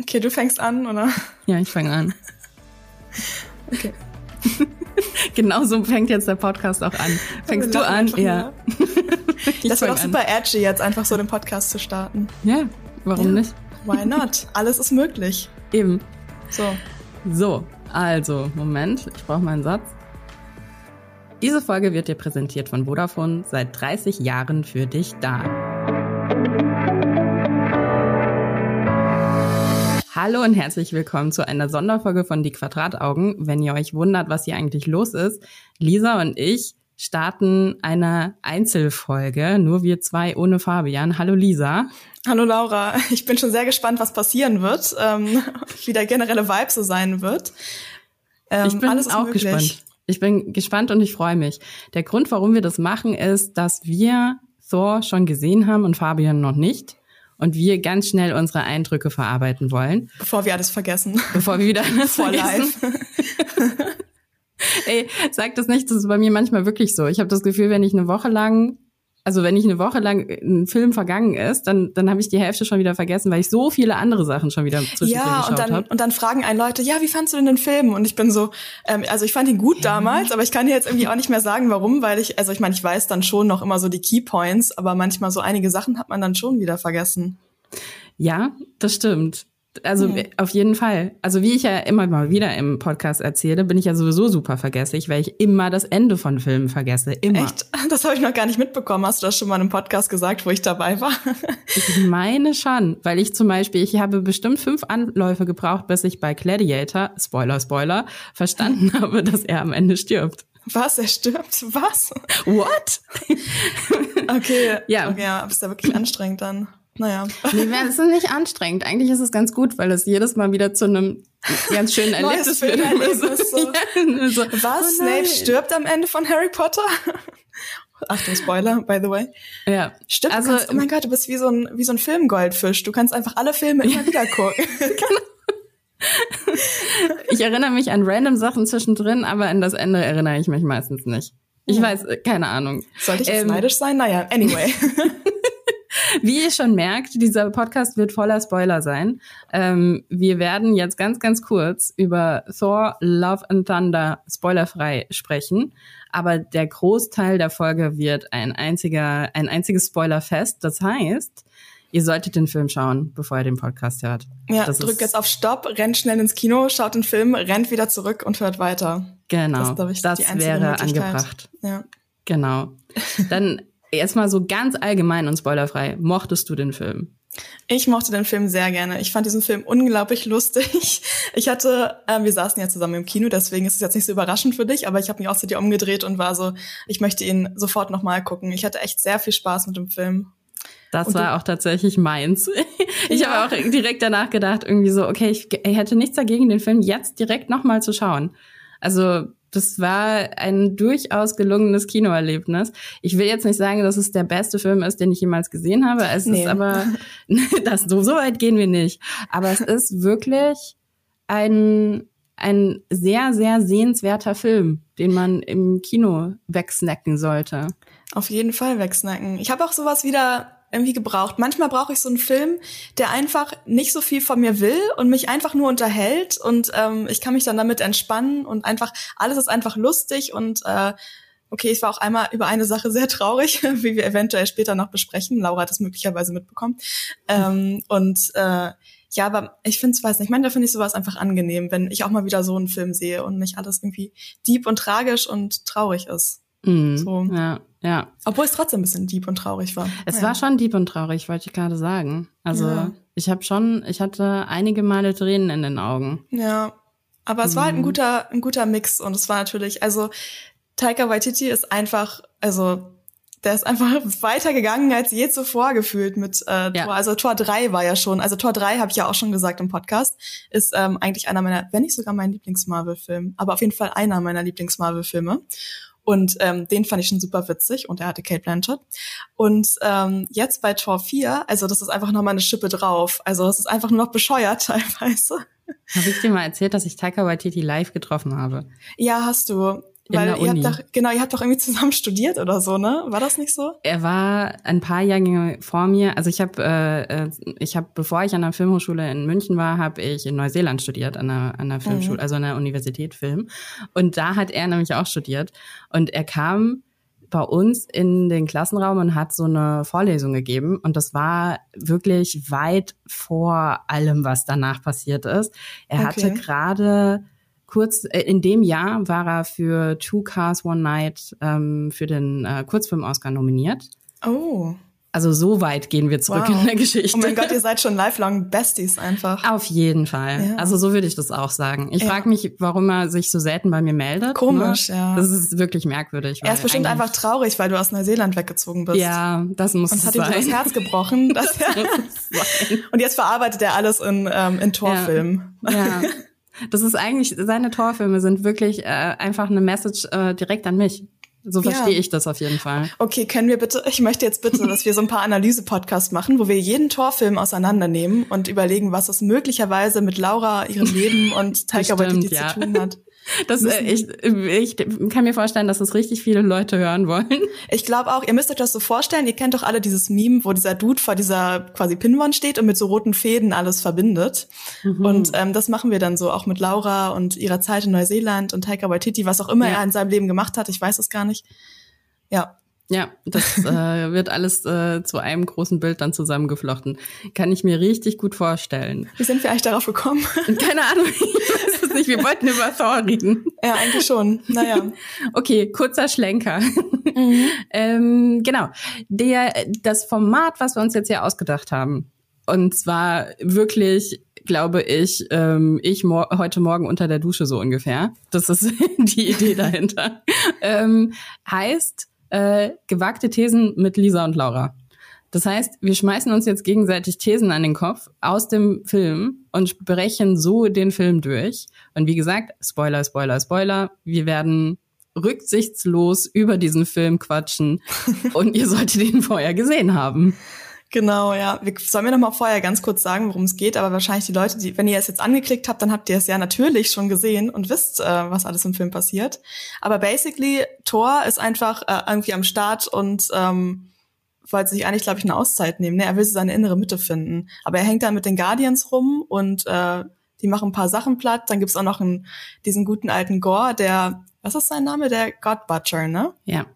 Okay, du fängst an, oder? Ja, ich fange an. Okay. Genauso fängt jetzt der Podcast auch an. Fängst du an? Ja. das wäre doch super edgy, jetzt einfach so den Podcast zu starten. Ja, warum ja. nicht? Why not? Alles ist möglich. Eben. So. So, also, Moment, ich brauche mal einen Satz. Diese Folge wird dir präsentiert von Vodafone, seit 30 Jahren für dich da. Hallo und herzlich willkommen zu einer Sonderfolge von Die Quadrataugen. Wenn ihr euch wundert, was hier eigentlich los ist, Lisa und ich starten eine Einzelfolge, nur wir zwei ohne Fabian. Hallo Lisa. Hallo Laura, ich bin schon sehr gespannt, was passieren wird, ähm, wie der generelle Vibe so sein wird. Ähm, ich bin auch möglich. gespannt. Ich bin gespannt und ich freue mich. Der Grund, warum wir das machen, ist, dass wir Thor schon gesehen haben und Fabian noch nicht und wir ganz schnell unsere Eindrücke verarbeiten wollen. Bevor wir alles vergessen. Bevor wir wieder alles Vor vergessen. Ey, sag das nicht, das ist bei mir manchmal wirklich so. Ich habe das Gefühl, wenn ich eine Woche lang also wenn ich eine Woche lang ein Film vergangen ist, dann, dann habe ich die Hälfte schon wieder vergessen, weil ich so viele andere Sachen schon wieder zwischendurch ja, geschaut und dann, hab. und dann fragen einen Leute, ja, wie fandst du denn den Film? Und ich bin so, ähm, also ich fand ihn gut ja. damals, aber ich kann dir jetzt irgendwie auch nicht mehr sagen, warum, weil ich, also ich meine, ich weiß dann schon noch immer so die Keypoints, aber manchmal so einige Sachen hat man dann schon wieder vergessen. Ja, das stimmt. Also mhm. auf jeden Fall. Also wie ich ja immer mal wieder im Podcast erzähle, bin ich ja sowieso super vergesslich, weil ich immer das Ende von Filmen vergesse. Immer. Echt? Das habe ich noch gar nicht mitbekommen. Hast du das schon mal im Podcast gesagt, wo ich dabei war? ich meine schon, weil ich zum Beispiel, ich habe bestimmt fünf Anläufe gebraucht, bis ich bei Gladiator, Spoiler, Spoiler, verstanden habe, dass er am Ende stirbt. Was? Er stirbt? Was? What? okay. Ja. Okay, ja, ist ja wirklich anstrengend dann. Naja. Nee, es ist nicht anstrengend. Eigentlich ist es ganz gut, weil es jedes Mal wieder zu einem ganz schönen Erlebnis wird. So. ja, so. Was? Oh Snape stirbt am Ende von Harry Potter? Achtung, Spoiler, by the way. Ja. Stimmt, also, kannst, oh mein Gott, du bist wie so ein, wie so ein Filmgoldfisch. Du kannst einfach alle Filme immer wieder gucken. genau. Ich erinnere mich an random Sachen zwischendrin, aber an das Ende erinnere ich mich meistens nicht. Ich ja. weiß, keine Ahnung. Sollte ich jetzt ähm, neidisch sein? Naja, anyway. Wie ihr schon merkt, dieser Podcast wird voller Spoiler sein. Ähm, wir werden jetzt ganz, ganz kurz über Thor, Love and Thunder spoilerfrei sprechen. Aber der Großteil der Folge wird ein einziger, ein einziges Spoilerfest. Das heißt, ihr solltet den Film schauen, bevor ihr den Podcast hört. Ja, das drückt jetzt auf Stopp, rennt schnell ins Kino, schaut den Film, rennt wieder zurück und hört weiter. Genau, das, ich, das wäre angebracht. Ja. Genau. Dann erstmal so ganz allgemein und spoilerfrei, mochtest du den Film? Ich mochte den Film sehr gerne. Ich fand diesen Film unglaublich lustig. Ich hatte, äh, wir saßen ja zusammen im Kino, deswegen ist es jetzt nicht so überraschend für dich, aber ich habe mich auch zu dir umgedreht und war so, ich möchte ihn sofort nochmal gucken. Ich hatte echt sehr viel Spaß mit dem Film. Das und war auch tatsächlich meins. Ich ja. habe auch direkt danach gedacht, irgendwie so, okay, ich, ich hätte nichts dagegen, den Film jetzt direkt nochmal zu schauen. Also das war ein durchaus gelungenes Kinoerlebnis. Ich will jetzt nicht sagen, dass es der beste Film ist, den ich jemals gesehen habe. Es nee. ist aber, das, so, so weit gehen wir nicht. Aber es ist wirklich ein, ein sehr, sehr sehenswerter Film, den man im Kino wegsnacken sollte. Auf jeden Fall wegsnacken. Ich habe auch sowas wieder irgendwie gebraucht. Manchmal brauche ich so einen Film, der einfach nicht so viel von mir will und mich einfach nur unterhält und ähm, ich kann mich dann damit entspannen und einfach alles ist einfach lustig und äh, okay, ich war auch einmal über eine Sache sehr traurig, wie wir eventuell später noch besprechen. Laura hat es möglicherweise mitbekommen. Ähm, und äh, ja, aber ich finde es, weiß nicht, ich meine, da finde ich sowas einfach angenehm, wenn ich auch mal wieder so einen Film sehe und nicht alles irgendwie deep und tragisch und traurig ist. Mm, so. Ja, ja. Obwohl es trotzdem ein bisschen deep und traurig war. Es ja. war schon deep und traurig, wollte ich gerade sagen. Also ja. ich habe schon, ich hatte einige Male Tränen in den Augen. Ja, aber es mhm. war halt ein mhm. guter, ein guter Mix und es war natürlich, also Taika Waititi ist einfach, also der ist einfach weitergegangen als je zuvor gefühlt mit äh, ja. Tor. Also Tor 3 war ja schon, also Tor 3 habe ich ja auch schon gesagt im Podcast, ist ähm, eigentlich einer meiner, wenn nicht sogar mein Lieblings-Marvel-Film, aber auf jeden Fall einer meiner Lieblings-Marvel-Filme. Und ähm, den fand ich schon super witzig und er hatte Kate Blanchett. Und ähm, jetzt bei Tor 4, also das ist einfach nochmal eine Schippe drauf. Also es ist einfach nur noch bescheuert teilweise. Habe ich dir mal erzählt, dass ich Taika Waititi live getroffen habe? Ja, hast du. Weil ihr Uni. habt doch, genau, ihr habt doch irgendwie zusammen studiert oder so, ne? War das nicht so? Er war ein paar Jahrgänge vor mir. Also ich habe, äh, äh, ich habe, bevor ich an der Filmhochschule in München war, habe ich in Neuseeland studiert an der, an der Filmschule, Mhm. also an der Universität Film. Und da hat er nämlich auch studiert. Und er kam bei uns in den Klassenraum und hat so eine Vorlesung gegeben. Und das war wirklich weit vor allem, was danach passiert ist. Er hatte Okay. gerade kurz, äh, in dem Jahr war er für Two Cars One Night ähm, für den äh, Kurzfilm-Oscar nominiert. Oh. Also so weit gehen wir zurück Wow. in der Geschichte. Oh mein Gott, ihr seid schon lifelong Besties einfach. Auf jeden Fall. Ja. Also so würde ich das auch sagen. Ich Ja. frage mich, warum er sich so selten bei mir meldet. Komisch, ne? ja. Das ist wirklich merkwürdig. Er ist bestimmt einfach traurig, weil du aus Neuseeland weggezogen bist. Ja, das muss Und es hat ihm sein. das Herz gebrochen. Er sein. und jetzt verarbeitet er alles in, ähm, in Torfilmen. Ja. Das ist eigentlich, seine Torfilme sind wirklich äh, einfach eine Message äh, direkt an mich. So Ja. verstehe ich das auf jeden Fall. Okay, können wir bitte, ich möchte jetzt bitte, dass wir so ein paar Analyse-Podcasts machen, wo wir jeden Torfilm auseinandernehmen und überlegen, was es möglicherweise mit Laura, ihrem Leben und Taika Waititi ja. zu tun hat. Das, äh, ich, ich kann mir vorstellen, dass das richtig viele Leute hören wollen. Ich glaube auch, ihr müsst euch das so vorstellen, ihr kennt doch alle dieses Meme, wo dieser Dude vor dieser quasi Pinwand steht und mit so roten Fäden alles verbindet. Mhm. Und ähm, das machen wir dann so auch mit Laura und ihrer Zeit in Neuseeland und Taika Waititi, was auch immer Ja. er in seinem Leben gemacht hat, ich weiß es gar nicht. Ja, Ja, das äh, wird alles äh, zu einem großen Bild dann zusammengeflochten. Kann ich mir richtig gut vorstellen. wie sind wir eigentlich darauf gekommen? Keine Ahnung, es nicht. Wir wollten über Thor reden. ja, eigentlich schon. Naja. Okay, kurzer Schlenker. ähm, genau. Der, das Format, was wir uns jetzt hier ausgedacht haben, und zwar wirklich, glaube ich, ähm, ich mor heute Morgen unter der Dusche so ungefähr. Das ist die Idee dahinter. ähm, heißt äh, gewagte Thesen mit Lisa und Laura. Das heißt, wir schmeißen uns jetzt gegenseitig Thesen an den Kopf aus dem Film und sprechen so den Film durch. Und wie gesagt, Spoiler, Spoiler, Spoiler, wir werden rücksichtslos über diesen Film quatschen und ihr solltet ihn vorher gesehen haben. Genau, ja. Wir, sollen wir noch mal vorher ganz kurz sagen, worum es geht? Aber wahrscheinlich die Leute, die, wenn ihr es jetzt angeklickt habt, dann habt ihr es ja natürlich schon gesehen und wisst, äh, was alles im Film passiert. Aber basically, Thor ist einfach äh, irgendwie am Start und ähm, wollte sich eigentlich, glaube ich, eine Auszeit nehmen. Ne? Er will so seine innere Mitte finden. Aber er hängt dann mit den Guardians rum und äh, die machen ein paar Sachen platt. Dann gibt's auch noch einen, diesen guten alten Gore, der, was ist sein Name? Der God Butcher, ne? Ja.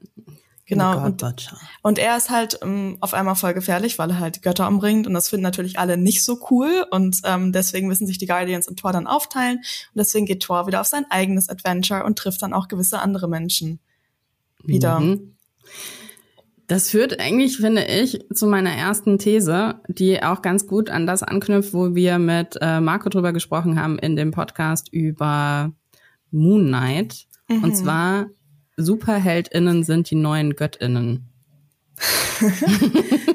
Genau. God Und Butcher. und er ist halt ähm, auf einmal voll gefährlich, weil er halt die Götter umbringt. Und das finden natürlich alle nicht so cool. Und ähm, deswegen müssen sich die Guardians und Thor dann aufteilen. Und deswegen geht Thor wieder auf sein eigenes Adventure und trifft dann auch gewisse andere Menschen wieder. Mhm. Das führt eigentlich, finde ich, zu meiner ersten These, die auch ganz gut an das anknüpft, wo wir mit äh, Marco drüber gesprochen haben in dem Podcast über Moon Knight. Mhm. Und zwar, SuperheldInnen sind die neuen GöttInnen.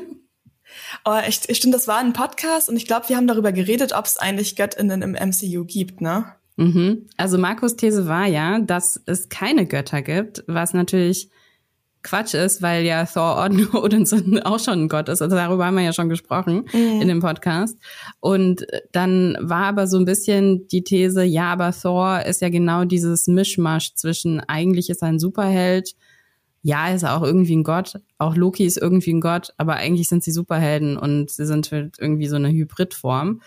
Oh, ich, ich stimmt, das war ein Podcast und ich glaube, wir haben darüber geredet, ob es eigentlich Göttinnen im MCU gibt, ne? Mhm. Also Markus These war ja, dass es keine Götter gibt, was natürlich Quatsch ist, weil ja Thor Odin- Odinson auch schon ein Gott ist. Also darüber haben wir ja schon gesprochen in dem Podcast. Und dann war aber so ein bisschen die These, ja, aber Thor ist ja genau dieses Mischmasch zwischen eigentlich ist er ein Superheld, ja, ist er auch irgendwie ein Gott, auch Loki ist irgendwie ein Gott, aber eigentlich sind sie Superhelden und sie sind halt irgendwie so eine Hybridform.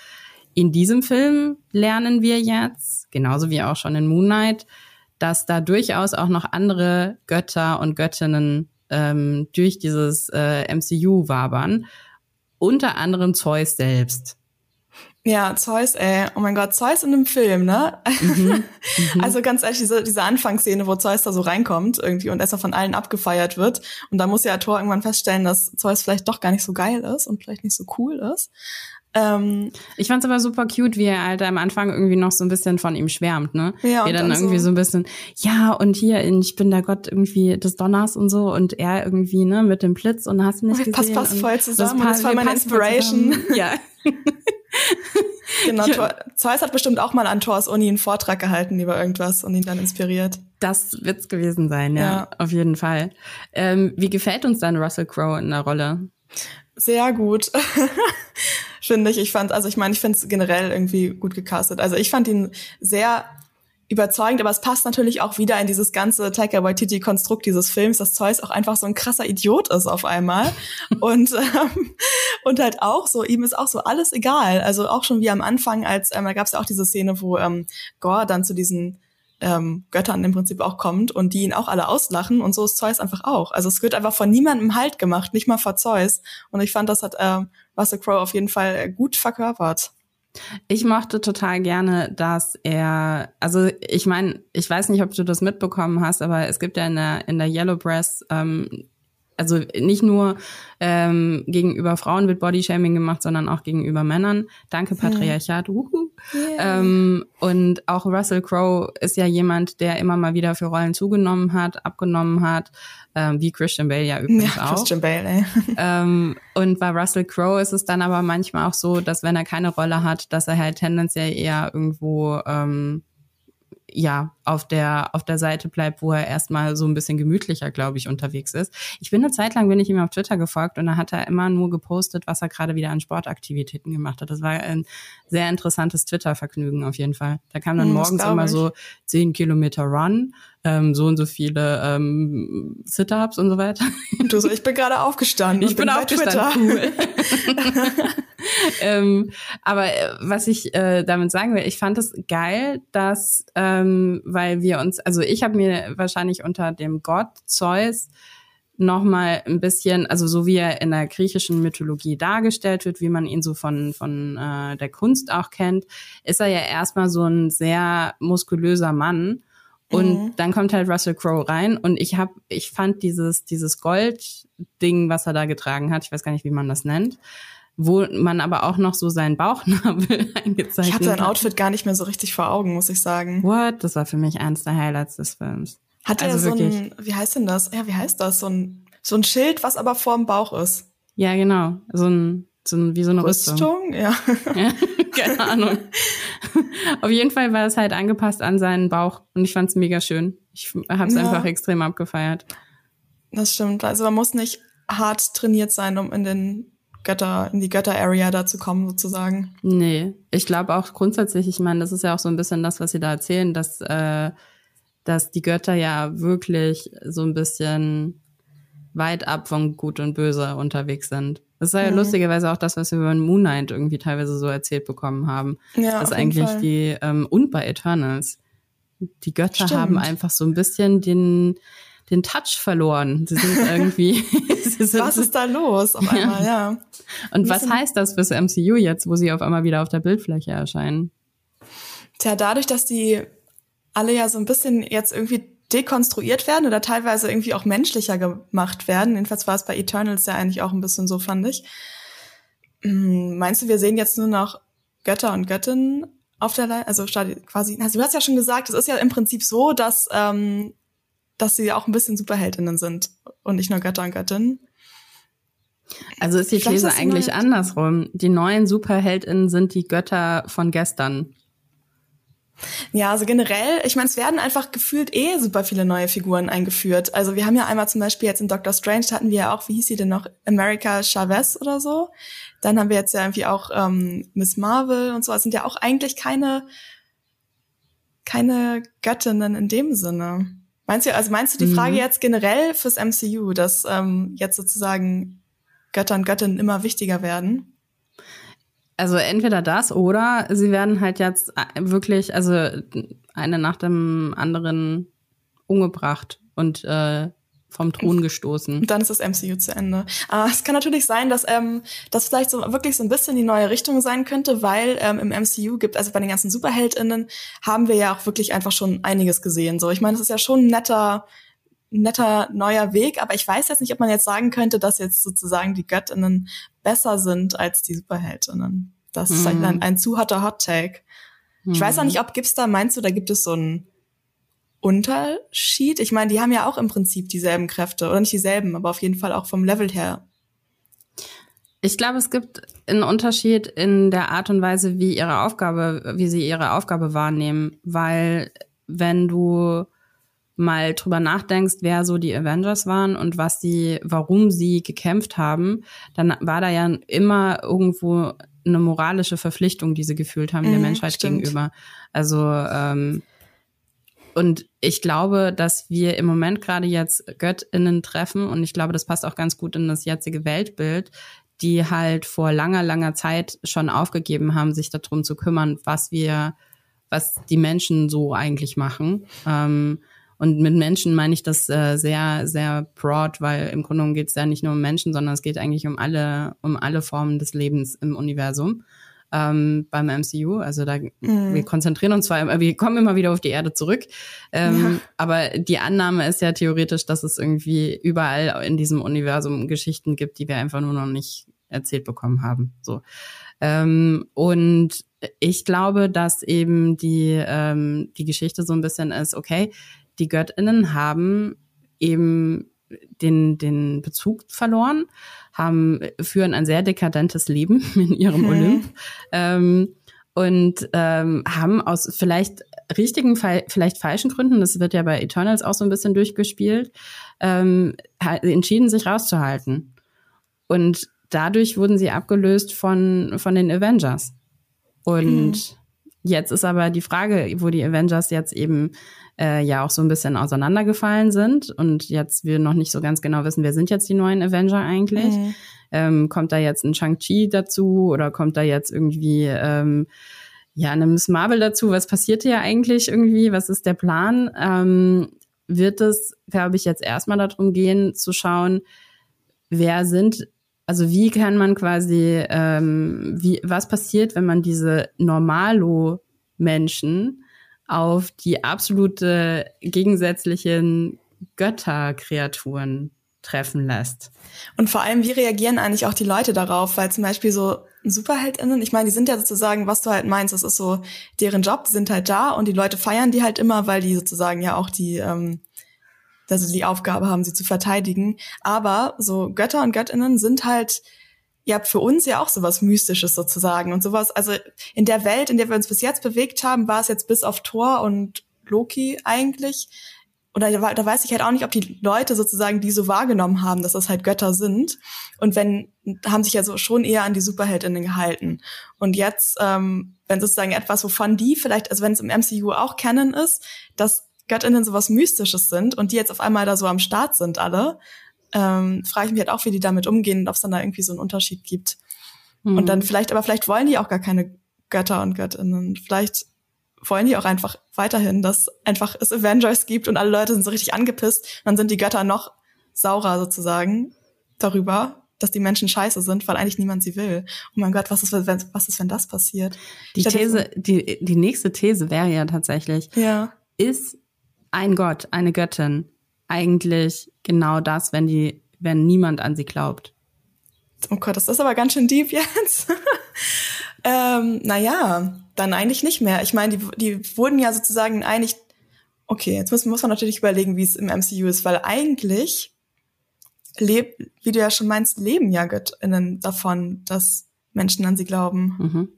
In diesem Film lernen wir jetzt, genauso wie auch schon in Moon Knight, dass da durchaus auch noch andere Götter und Göttinnen ähm, durch dieses äh, MCU wabern. Unter anderem Zeus selbst. Ja, Zeus, ey. Oh mein Gott, Zeus in einem Film, ne? Mhm. Also ganz ehrlich, diese, diese Anfangsszene, wo Zeus da so reinkommt irgendwie und erstmal von allen abgefeiert wird. Und da muss ja Thor irgendwann feststellen, dass Zeus vielleicht doch gar nicht so geil ist und vielleicht nicht so cool ist. Ähm, Ich fand's aber super cute, wie er halt am Anfang irgendwie noch so ein bisschen von ihm schwärmt, ne? Ja, wie und er dann, dann irgendwie so- so ein bisschen, ja, und hier, ich bin der Gott irgendwie des Donners und so und er irgendwie, ne, mit dem Blitz und hast nicht Das gesehen. passt und voll zusammen und das war meine Inspiration. Ja. genau, Ja. Zeus hat bestimmt auch mal an Thors Uni einen Vortrag gehalten über irgendwas und ihn dann inspiriert. Das wird's gewesen sein, ja, Ja. auf jeden Fall. Ähm, wie gefällt uns dann Russell Crowe in der Rolle? Sehr gut. Finde ich. Ich fand, also ich meine, ich finde es generell irgendwie gut gecastet. Also ich fand ihn sehr überzeugend, aber es passt natürlich auch wieder in dieses ganze Taika Waititi-Konstrukt dieses Films, dass Zeus auch einfach so ein krasser Idiot ist auf einmal und ähm, und halt auch so ihm ist auch so alles egal. Also auch schon wie am Anfang, als ähm, da gab es ja auch diese Szene, wo ähm, Gore dann zu diesen ähm, Göttern im Prinzip auch kommt und die ihn auch alle auslachen und so ist Zeus einfach auch. Also es wird einfach von niemandem Halt gemacht, nicht mal vor Zeus. Und ich fand, das hat ähm, Russell Crowe auf jeden Fall gut verkörpert. Ich mochte total gerne, dass er, also ich meine, ich weiß nicht, ob du das mitbekommen hast, aber es gibt ja in der, in der Yellow Press ähm, also nicht nur ähm, gegenüber Frauen wird Bodyshaming gemacht, sondern auch gegenüber Männern. Danke Patriarchat. Hm. Yeah. Ähm, und auch Russell Crowe ist ja jemand, der immer mal wieder für Rollen zugenommen hat, abgenommen hat, ähm, wie Christian Bale ja übrigens ja, auch. Christian Bale, ey. Ähm, und bei Russell Crowe ist es dann aber manchmal auch so, dass wenn er keine Rolle hat, dass er halt tendenziell eher irgendwo ähm, ja auf der auf der Seite bleibt, wo er erstmal so ein bisschen gemütlicher, glaube ich, unterwegs ist. Ich bin eine Zeit lang bin ich ihm auf Twitter gefolgt und da hat er immer nur gepostet, was er gerade wieder an Sportaktivitäten gemacht hat. Das war ein sehr interessantes Twitter-Vergnügen auf jeden Fall. Da kam dann hm, morgens immer so zehn Kilometer Run, ähm, so und so viele ähm, Sit-ups und so weiter. Du so, ich bin gerade aufgestanden. Ich bin, bin aufgestanden. Cool. ähm, aber äh, was ich äh, damit sagen will, ich fand es geil, dass ähm, weil wir uns, also ich habe mir wahrscheinlich unter dem Gott Zeus noch mal ein bisschen, also so wie er in der griechischen Mythologie dargestellt wird, wie man ihn so von von äh, der Kunst auch kennt, ist er ja erstmal so ein sehr muskulöser Mann und mhm. dann kommt halt Russell Crowe rein und ich habe, ich fand dieses dieses Gold-Ding, was er da getragen hat, ich weiß gar nicht, wie man das nennt, wo man aber auch noch so seinen Bauchnabel eingezeichnet hat. Ich hatte sein Outfit gar nicht mehr so richtig vor Augen, muss ich sagen. What? Das war für mich eins der Highlights des Films. Hat also er so wirklich. ein, wie heißt denn das? Ja, wie heißt das? So ein, so ein Schild, was aber vorm Bauch ist. Ja, genau. So ein, so ein wie so eine Rüstung. Rüstung? Ja. ja. Keine Ahnung. Auf jeden Fall war es halt angepasst an seinen Bauch und ich fand es mega schön. Ich habe es ja. einfach extrem abgefeiert. Das stimmt. Also man muss nicht hart trainiert sein, um in den Götter, in die Götter-Area da zu kommen, sozusagen. Nee, ich glaube auch grundsätzlich, ich meine, das ist ja auch so ein bisschen das, was sie da erzählen, dass, äh, dass die Götter ja wirklich so ein bisschen weit ab von Gut und Böse unterwegs sind. Das ist ja mhm. lustigerweise auch das, was wir über Moon Knight irgendwie teilweise so erzählt bekommen haben. Ja, dass eigentlich Fall. die, ähm, und bei Eternals, die Götter Stimmt. haben einfach so ein bisschen den, den Touch verloren. Sie sind irgendwie. sie sind, was ist da los auf einmal, ja. ja. Und was heißt das fürs MCU jetzt, wo sie auf einmal wieder auf der Bildfläche erscheinen? Tja, dadurch, dass die alle ja so ein bisschen jetzt irgendwie dekonstruiert werden oder teilweise irgendwie auch menschlicher gemacht werden. Jedenfalls war es bei Eternals ja eigentlich auch ein bisschen so, fand ich. Hm, meinst du, wir sehen jetzt nur noch Götter und Göttinnen auf der Leine? Also quasi, also du hast ja schon gesagt, es ist ja im Prinzip so, dass, ähm, dass sie auch ein bisschen Superheldinnen sind und nicht nur Götter und Göttinnen. Also ist die These eigentlich andersrum. Die neuen Superheldinnen sind die Götter von gestern. Ja, also generell, ich meine, es werden einfach gefühlt eh super viele neue Figuren eingeführt. Also wir haben ja einmal zum Beispiel jetzt in Doctor Strange hatten wir ja auch, wie hieß sie denn noch, America Chavez oder so. Dann haben wir jetzt ja irgendwie auch ähm, Miss Marvel und so. Es sind ja auch eigentlich keine keine Göttinnen in dem Sinne. Meinst du, also meinst du die Frage mhm. jetzt generell fürs MCU, dass ähm, jetzt sozusagen Götter und Göttinnen immer wichtiger werden? Also entweder das oder sie werden halt jetzt äh, wirklich, also eine nach dem anderen umgebracht und äh, vom Thron gestoßen. Und dann ist das MCU zu Ende. Aber es kann natürlich sein, dass ähm, das vielleicht so wirklich so ein bisschen die neue Richtung sein könnte, weil ähm, im MCU gibt, also bei den ganzen SuperheldInnen, haben wir ja auch wirklich einfach schon einiges gesehen. So, ich meine, es ist ja schon ein netter, netter neuer Weg, aber ich weiß jetzt nicht, ob man jetzt sagen könnte, dass jetzt sozusagen die Göttinnen besser sind als die Superheldinnen. Das mhm. ist ein, ein, ein zu harter Hot Take. Ich weiß auch mhm. nicht, ob gibt's da, meinst du, da gibt es so einen Unterschied? Ich meine, die haben ja auch im Prinzip dieselben Kräfte, oder nicht dieselben, aber auf jeden Fall auch vom Level her. Ich glaube, es gibt einen Unterschied in der Art und Weise, wie ihre Aufgabe, wie sie ihre Aufgabe wahrnehmen, weil wenn du mal drüber nachdenkst, wer so die Avengers waren und was sie, warum sie gekämpft haben, dann war da ja immer irgendwo eine moralische Verpflichtung, die sie gefühlt haben, mm, der mhm, Menschheit stimmt. gegenüber. Also ähm, und ich glaube, dass wir im Moment gerade jetzt Göttinnen treffen und ich glaube, das passt auch ganz gut in das jetzige Weltbild, die halt vor langer, langer Zeit schon aufgegeben haben, sich darum zu kümmern, was wir, was die Menschen so eigentlich machen. Ähm, und mit Menschen meine ich das äh, sehr, sehr broad, weil im Grunde genommen geht es ja nicht nur um Menschen, sondern es geht eigentlich um alle, um alle Formen des Lebens im Universum ähm, beim MCU. Also da mhm. wir konzentrieren uns zwar, wir kommen immer wieder auf die Erde zurück, ähm, ja. aber die Annahme ist ja theoretisch, dass es irgendwie überall in diesem Universum Geschichten gibt, die wir einfach nur noch nicht erzählt bekommen haben. So ähm, und ich glaube, dass eben die ähm, die Geschichte so ein bisschen ist, okay, die Göttinnen haben eben den, den Bezug verloren, haben, führen ein sehr dekadentes Leben in ihrem. Olymp. Ähm, und ähm, haben aus vielleicht richtigen, vielleicht falschen Gründen, das wird ja bei Eternals auch so ein bisschen durchgespielt, ähm, entschieden, sich rauszuhalten. Und dadurch wurden sie abgelöst von, von den Avengers. Und mhm. jetzt ist aber die Frage, wo die Avengers jetzt eben äh, ja auch so ein bisschen auseinandergefallen sind und jetzt wir noch nicht so ganz genau wissen, wer sind jetzt die neuen Avenger eigentlich. Mhm. Ähm, kommt da jetzt ein Shang-Chi dazu oder kommt da jetzt irgendwie ähm, ja eine Miss Marvel dazu? Was passiert hier eigentlich irgendwie? Was ist der Plan? Ähm, wird es, glaube ich, jetzt erstmal darum gehen zu schauen, wer sind also wie kann man quasi, ähm, wie, was passiert, wenn man diese Normalo-Menschen auf die absolute gegensätzlichen Götterkreaturen treffen lässt. Und vor allem, wie reagieren eigentlich auch die Leute darauf? Weil zum Beispiel so SuperheldInnen, ich meine, die sind ja sozusagen, was du halt meinst, das ist so deren Job, die sind halt da und die Leute feiern die halt immer, weil die sozusagen ja auch die, ähm, also die Aufgabe haben, sie zu verteidigen. Aber so Götter und Göttinnen sind halt habt für uns ja auch sowas Mystisches sozusagen und sowas. Also in der Welt, in der wir uns bis jetzt bewegt haben, war es jetzt bis auf Thor und Loki eigentlich. Oder da, da weiß ich halt auch nicht, ob die Leute sozusagen die so wahrgenommen haben, dass das halt Götter sind. Und wenn, haben sich ja so schon eher an die Superheldinnen gehalten. Und jetzt, ähm, wenn sozusagen etwas, wovon die vielleicht, also wenn es im MCU auch Canon ist, dass Göttinnen sowas Mystisches sind und die jetzt auf einmal da so am Start sind alle, ähm, frage ich mich halt auch, wie die damit umgehen und ob es dann da irgendwie so einen Unterschied gibt. Mhm. Und dann vielleicht, aber vielleicht wollen die auch gar keine Götter und Göttinnen. Vielleicht wollen die auch einfach weiterhin, dass einfach es Avengers gibt und alle Leute sind so richtig angepisst. Dann sind die Götter noch saurer sozusagen darüber, dass die Menschen scheiße sind, weil eigentlich niemand sie will. Oh mein Gott, was ist, wenn, was ist, wenn das passiert? Die These, die, die nächste These wäre ja tatsächlich, ja. ist ein Gott, eine Göttin eigentlich genau das, wenn die, wenn niemand an sie glaubt. Oh Gott, das ist aber ganz schön deep jetzt. ähm, naja, dann eigentlich nicht mehr. Ich meine, die, die wurden ja sozusagen eigentlich, okay, jetzt muss, muss man natürlich überlegen, wie es im MCU ist, weil eigentlich leb, wie du ja schon meinst, leben ja GöttInnen davon, dass Menschen an sie glauben. Mhm.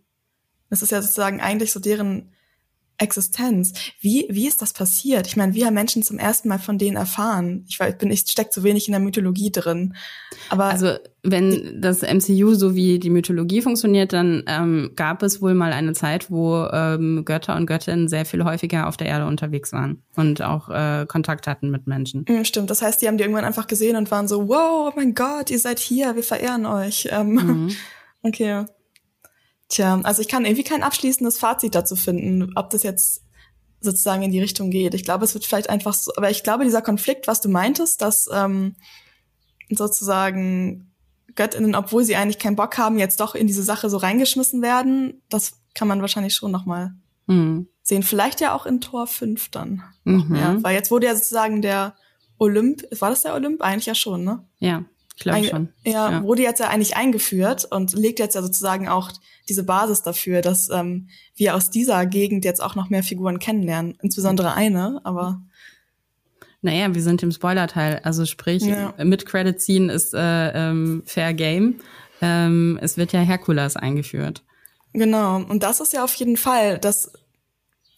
Das ist ja sozusagen eigentlich so deren Existenz. Wie, wie ist das passiert? Ich meine, wie haben Menschen zum ersten Mal von denen erfahren? Ich, weiß, ich bin, ich steck zu wenig in der Mythologie drin. Aber also wenn das MCU so wie die Mythologie funktioniert, dann ähm, gab es wohl mal eine Zeit, wo ähm, Götter und Göttinnen sehr viel häufiger auf der Erde unterwegs waren und auch äh, Kontakt hatten mit Menschen. Mhm, stimmt. Das heißt, die haben die irgendwann einfach gesehen und waren so, wow, oh mein Gott, ihr seid hier, wir verehren euch. Ähm, mhm. Okay. Tja, also ich kann irgendwie kein abschließendes Fazit dazu finden, ob das jetzt sozusagen in die Richtung geht. Ich glaube, es wird vielleicht einfach so, aber ich glaube, dieser Konflikt, was du meintest, dass ähm, sozusagen Göttinnen, obwohl sie eigentlich keinen Bock haben, jetzt doch in diese Sache so reingeschmissen werden, das kann man wahrscheinlich schon nochmal mhm. sehen. Vielleicht ja auch in Tor 5 dann. Mhm. Ja, weil jetzt wurde ja sozusagen der Olymp, war das der Olymp? Eigentlich ja schon, ne? Ja, ich glaube schon. Ja, ja, wurde jetzt ja eigentlich eingeführt und legt jetzt ja sozusagen auch diese Basis dafür, dass ähm, wir aus dieser Gegend jetzt auch noch mehr Figuren kennenlernen. Insbesondere eine, aber. Naja, wir sind im Spoiler-Teil. Also sprich, ja. mit Credit ziehen ist äh, ähm, Fair Game. Ähm, es wird ja Herkules eingeführt. Genau. Und das ist ja auf jeden Fall, das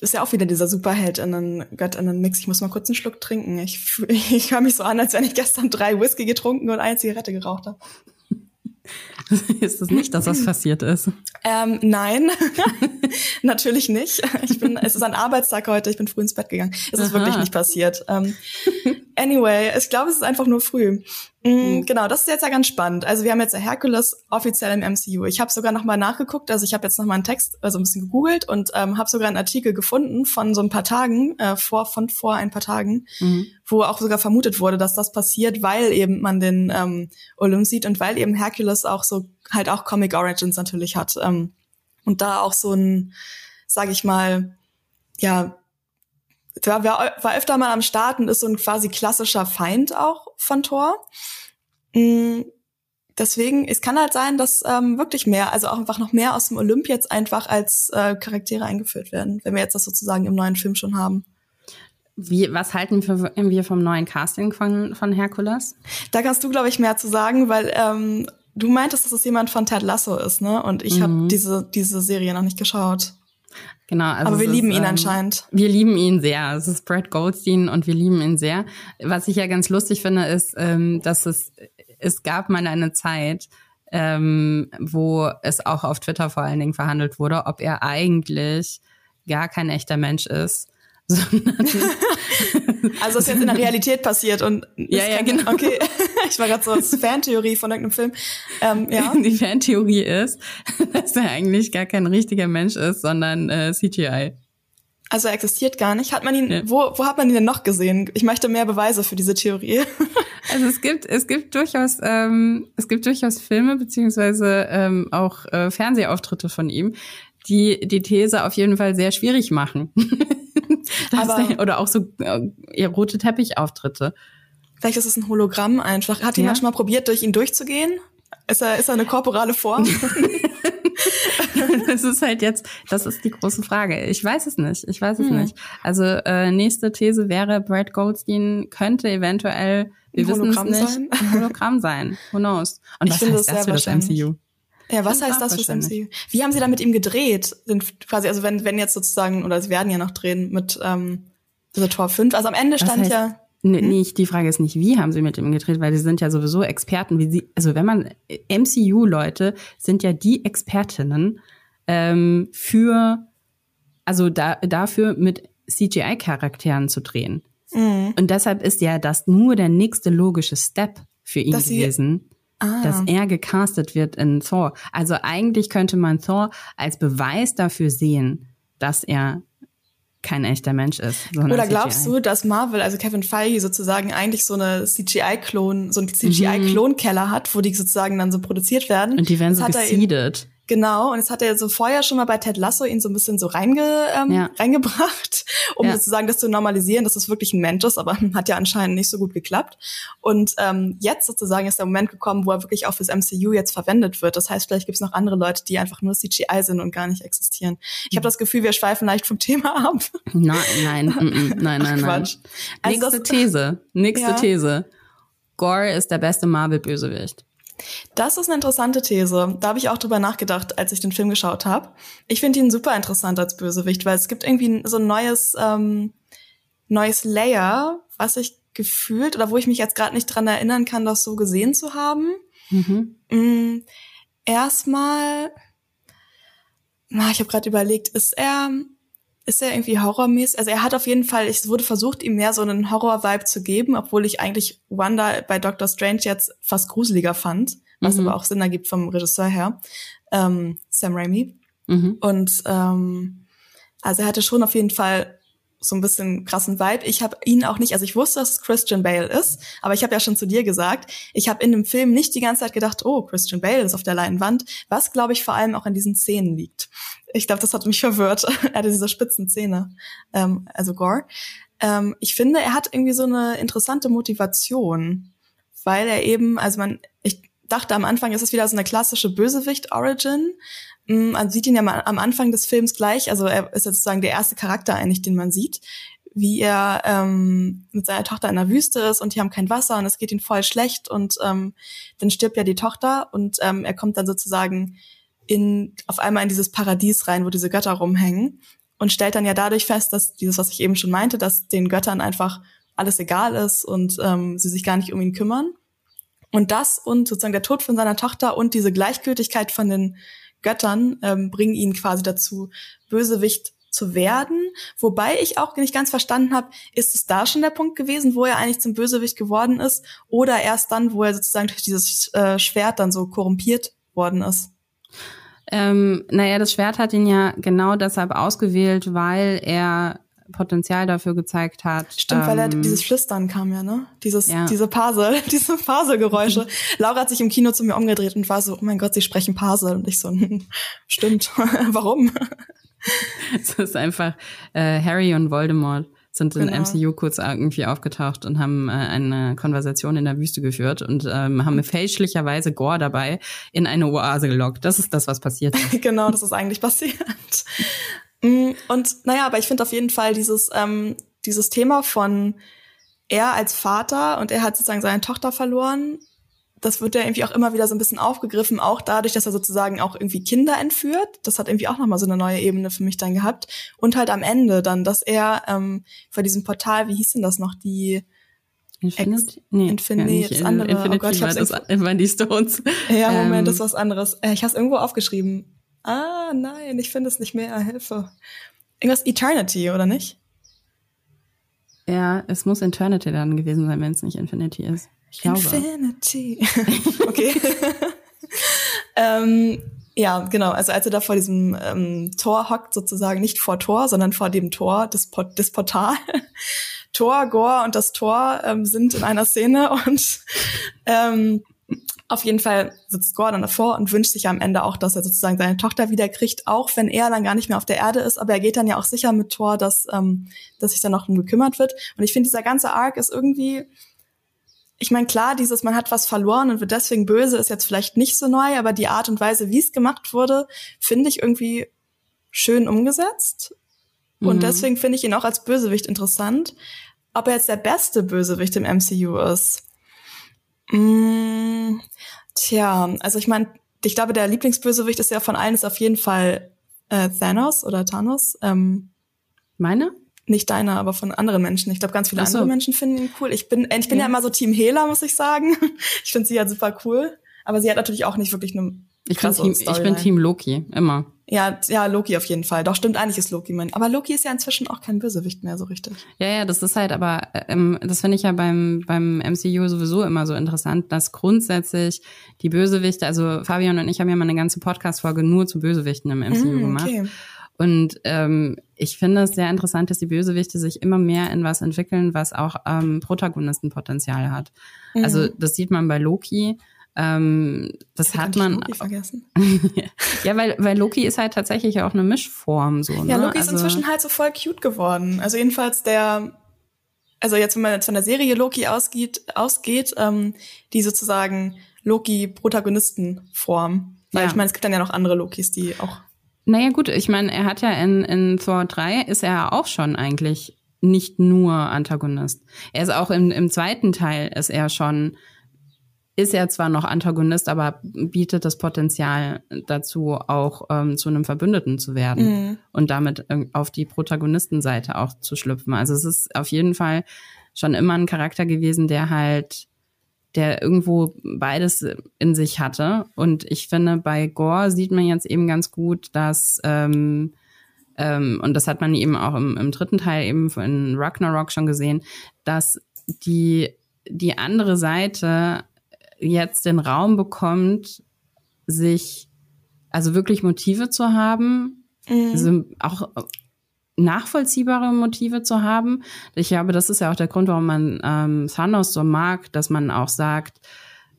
ist ja auch wieder dieser Superheldinnen, Göttinnen-Mix. Ich muss mal kurz einen Schluck trinken. Ich, ich höre mich so an, als wenn ich gestern drei Whisky getrunken und eine Zigarette geraucht habe. ist es nicht, dass das passiert ist? Ähm, nein, natürlich nicht. Ich bin, es ist ein Arbeitstag heute, ich bin früh ins Bett gegangen. Es ist Aha. wirklich nicht passiert. Ähm, anyway, ich glaube, es ist einfach nur früh. Mhm. Genau, das ist jetzt ja ganz spannend. Also wir haben jetzt Hercules offiziell im MCU. Ich habe sogar noch mal nachgeguckt, also ich habe jetzt noch mal einen Text, also ein bisschen gegoogelt und ähm, habe sogar einen Artikel gefunden von so ein paar Tagen, äh, vor von vor ein paar Tagen, mhm. wo auch sogar vermutet wurde, dass das passiert, weil eben man den ähm, Olymp sieht und weil eben Hercules auch so halt auch Comic Origins natürlich hat ähm, und da auch so ein, sage ich mal, ja war, war öfter mal am Start und ist so ein quasi klassischer Feind auch von Thor. Mm, deswegen, es kann halt sein, dass ähm, wirklich mehr, also auch einfach noch mehr aus dem Olymp jetzt einfach als äh, Charaktere eingeführt werden, wenn wir jetzt das sozusagen im neuen Film schon haben. Wie, was halten wir vom neuen Casting von, von Herkules? Da kannst du, glaube ich, mehr zu sagen, weil ähm, du meintest, dass es jemand von Ted Lasso ist, ne? Und ich mhm. habe diese, diese Serie noch nicht geschaut. Genau. Also Aber wir lieben ist, ihn ähm, anscheinend. Wir lieben ihn sehr. Es ist Brad Goldstein und wir lieben ihn sehr. Was ich ja ganz lustig finde, ist, ähm, dass es, es gab mal eine Zeit, ähm, wo es auch auf Twitter vor allen Dingen verhandelt wurde, ob er eigentlich gar kein echter Mensch ist. also ist jetzt in der Realität passiert und ja, ja, genau. Okay, ich war gerade so als Fantheorie von irgendeinem Film. Ähm, ja. Die Fantheorie ist, dass er eigentlich gar kein richtiger Mensch ist, sondern äh, CGI. Also er existiert gar nicht. Hat man ihn? Ja. Wo, wo hat man ihn denn noch gesehen? Ich möchte mehr Beweise für diese Theorie. Also es gibt es gibt durchaus ähm, es gibt durchaus Filme beziehungsweise ähm, auch äh, Fernsehauftritte von ihm, die die These auf jeden Fall sehr schwierig machen. Aber, oder auch so äh, rote Teppichauftritte. Vielleicht ist es ein Hologramm einfach. Hat jemand ja? schon mal probiert, durch ihn durchzugehen? Ist er, ist er eine korporale Form? das ist halt jetzt, das ist die große Frage. Ich weiß es nicht. Ich weiß es hm. nicht. Also äh, nächste These wäre, Brad Goldstein könnte eventuell, wir wissen es nicht, sein? ein Hologramm sein. Who knows? Und ich was heißt das, das für das MCU? Ja, was heißt das fürs MCU? Wie haben sie da mit ihm gedreht? Sind quasi, also wenn, wenn jetzt sozusagen, oder sie werden ja noch drehen mit ähm, also Tor 5. Also am Ende stand heißt, ja. Nee, hm? nicht, die Frage ist nicht, wie haben sie mit ihm gedreht, weil die sind ja sowieso Experten, wie sie, also wenn man, MCU-Leute sind ja die Expertinnen ähm, für, also da, dafür mit CGI-Charakteren zu drehen. Mhm. Und deshalb ist ja das nur der nächste logische Step für ihn Dass gewesen ah. dass er gecastet wird in Thor. Also eigentlich könnte man Thor als Beweis dafür sehen, dass er kein echter Mensch ist. Oder glaubst CGI. du, dass Marvel, also Kevin Feige sozusagen eigentlich so eine CGI-Klon, so einen CGI-Klonkeller hat, wo die sozusagen dann so produziert werden? Und die werden so geseedet. Genau, und es hat er so vorher schon mal bei Ted Lasso ihn so ein bisschen so reinge, ähm, ja. reingebracht, um ja. sozusagen das zu normalisieren, dass es wirklich ein Mensch ist, aber hat ja anscheinend nicht so gut geklappt. Und ähm, jetzt sozusagen ist der Moment gekommen, wo er wirklich auch fürs MCU jetzt verwendet wird. Das heißt, vielleicht gibt es noch andere Leute, die einfach nur CGI sind und gar nicht existieren. Ich habe das Gefühl, wir schweifen leicht vom Thema ab. Nein, nein, mm, mm, nein, nein, nein. Also Nächste These, nächste ja. These. Gore ist der beste Marvel-Bösewicht. Das ist eine interessante These. Da habe ich auch drüber nachgedacht, als ich den Film geschaut habe. Ich finde ihn super interessant als Bösewicht, weil es gibt irgendwie so ein neues, ähm, neues Layer, was ich gefühlt oder wo ich mich jetzt gerade nicht dran erinnern kann, das so gesehen zu haben. Mhm. Mm, erstmal, na, ich habe gerade überlegt, ist er ist er irgendwie horrormäßig? Also er hat auf jeden Fall, es wurde versucht, ihm mehr so einen Horror-Vibe zu geben, obwohl ich eigentlich Wanda bei Doctor Strange jetzt fast gruseliger fand, was mhm. aber auch Sinn ergibt vom Regisseur her, ähm, Sam Raimi. Mhm. Und ähm, also er hatte schon auf jeden Fall so ein bisschen krassen Vibe. Ich habe ihn auch nicht, also ich wusste, dass es Christian Bale ist, aber ich habe ja schon zu dir gesagt, ich habe in dem Film nicht die ganze Zeit gedacht, oh, Christian Bale ist auf der Leinwand, was glaube ich vor allem auch in diesen Szenen liegt. Ich glaube, das hat mich verwirrt. er hatte diese spitzen Zähne, ähm, also Gore. Ähm, ich finde, er hat irgendwie so eine interessante Motivation, weil er eben, also man, ich dachte am Anfang, ist es wieder so eine klassische Bösewicht-Origin, man sieht ihn ja mal am Anfang des Films gleich, also er ist sozusagen der erste Charakter eigentlich, den man sieht, wie er ähm, mit seiner Tochter in der Wüste ist und die haben kein Wasser und es geht ihm voll schlecht und ähm, dann stirbt ja die Tochter und ähm, er kommt dann sozusagen in auf einmal in dieses Paradies rein, wo diese Götter rumhängen und stellt dann ja dadurch fest, dass dieses, was ich eben schon meinte, dass den Göttern einfach alles egal ist und ähm, sie sich gar nicht um ihn kümmern. Und das und sozusagen der Tod von seiner Tochter und diese Gleichgültigkeit von den Göttern ähm, bringen ihn quasi dazu, Bösewicht zu werden. Wobei ich auch nicht ganz verstanden habe, ist es da schon der Punkt gewesen, wo er eigentlich zum Bösewicht geworden ist oder erst dann, wo er sozusagen durch dieses äh, Schwert dann so korrumpiert worden ist? Ähm, naja, das Schwert hat ihn ja genau deshalb ausgewählt, weil er Potenzial dafür gezeigt hat. Stimmt, ähm, weil er dieses Flüstern kam ja, ne? Dieses, ja. diese Parsel, diese Parselgeräusche. Laura hat sich im Kino zu mir umgedreht und war so, oh mein Gott, sie sprechen Parsel. Und ich so, stimmt. Warum? Es ist einfach äh, Harry und Voldemort sind in genau. MCU kurz irgendwie aufgetaucht und haben äh, eine Konversation in der Wüste geführt und ähm, haben fälschlicherweise Gore dabei in eine Oase gelockt. Das ist das, was passiert ist. genau, das ist eigentlich passiert. Mm, und naja, aber ich finde auf jeden Fall dieses, ähm, dieses Thema von er als Vater und er hat sozusagen seine Tochter verloren das wird ja irgendwie auch immer wieder so ein bisschen aufgegriffen, auch dadurch, dass er sozusagen auch irgendwie Kinder entführt. Das hat irgendwie auch nochmal so eine neue Ebene für mich dann gehabt. Und halt am Ende dann, dass er ähm, vor diesem Portal, wie hieß denn das noch, die Infinity? Nee, Infinity, ja, das andere. Infinity oh Gott, ich war das waren die Stones. Ja, Moment, ähm, das ist was anderes. Äh, ich habe es irgendwo aufgeschrieben. Ah, nein, ich finde es nicht mehr. Hilfe. Irgendwas Eternity, oder nicht? Ja, es muss Eternity dann gewesen sein, wenn es nicht Infinity ist. Ich glaube. Infinity. okay. ähm, ja, genau. Also als er da vor diesem ähm, Tor hockt, sozusagen nicht vor Tor, sondern vor dem Tor des, Port des Portal. Tor, Gore und das Tor ähm, sind in einer Szene und ähm, auf jeden Fall sitzt Gore dann davor und wünscht sich am Ende auch, dass er sozusagen seine Tochter wiederkriegt, auch wenn er dann gar nicht mehr auf der Erde ist. Aber er geht dann ja auch sicher mit Thor, dass, ähm, dass sich dann noch um gekümmert wird. Und ich finde, dieser ganze Arc ist irgendwie ich meine, klar, dieses man hat was verloren und wird deswegen böse, ist jetzt vielleicht nicht so neu, aber die Art und Weise, wie es gemacht wurde, finde ich irgendwie schön umgesetzt. Mhm. Und deswegen finde ich ihn auch als Bösewicht interessant. Ob er jetzt der beste Bösewicht im MCU ist. Mm, tja, also ich meine, ich glaube, der Lieblingsbösewicht ist ja von allen ist auf jeden Fall äh, Thanos oder Thanos. Ähm, Meine? Nicht deiner, aber von anderen Menschen. Ich glaube, ganz viele so. andere Menschen finden ihn cool. Ich bin, ich bin ja, ja immer so Team Hela, muss ich sagen. Ich finde sie ja super cool. Aber sie hat natürlich auch nicht wirklich eine ich bin, Team, ich bin Team Loki, immer. Ja, ja, Loki auf jeden Fall. Doch, stimmt, eigentlich ist Loki mein. Aber Loki ist ja inzwischen auch kein Bösewicht mehr so richtig. Ja, ja, das ist halt, aber ähm, das finde ich ja beim, beim MCU sowieso immer so interessant, dass grundsätzlich die Bösewichte, also Fabian und ich haben ja mal eine ganze Podcast-Folge nur zu Bösewichten im MCU mm, gemacht. Okay. Und ähm, ich finde es sehr interessant, dass die Bösewichte sich immer mehr in was entwickeln, was auch ähm, Protagonistenpotenzial hat. Mhm. Also das sieht man bei Loki. Ähm, das hat man. Loki vergessen. ja, weil, weil Loki ist halt tatsächlich auch eine Mischform so. Ja, ne? Loki ist also, inzwischen halt so voll cute geworden. Also jedenfalls der, also jetzt wenn man jetzt von der Serie Loki ausgeht, ausgeht, ähm, die sozusagen Loki-Protagonistenform. Weil ja. ich meine, es gibt dann ja noch andere Lokis, die auch naja gut, ich meine, er hat ja in, in Thor 3 ist er auch schon eigentlich nicht nur Antagonist. Er ist auch im, im zweiten Teil ist er schon, ist er zwar noch Antagonist, aber bietet das Potenzial dazu, auch ähm, zu einem Verbündeten zu werden mhm. und damit auf die Protagonistenseite auch zu schlüpfen. Also es ist auf jeden Fall schon immer ein Charakter gewesen, der halt der irgendwo beides in sich hatte. Und ich finde, bei Gore sieht man jetzt eben ganz gut, dass, ähm, ähm, und das hat man eben auch im, im dritten Teil eben in Ragnarok schon gesehen, dass die, die andere Seite jetzt den Raum bekommt, sich also wirklich Motive zu haben, mhm. also auch nachvollziehbare Motive zu haben. Ich glaube, das ist ja auch der Grund, warum man ähm, Thanos so mag, dass man auch sagt,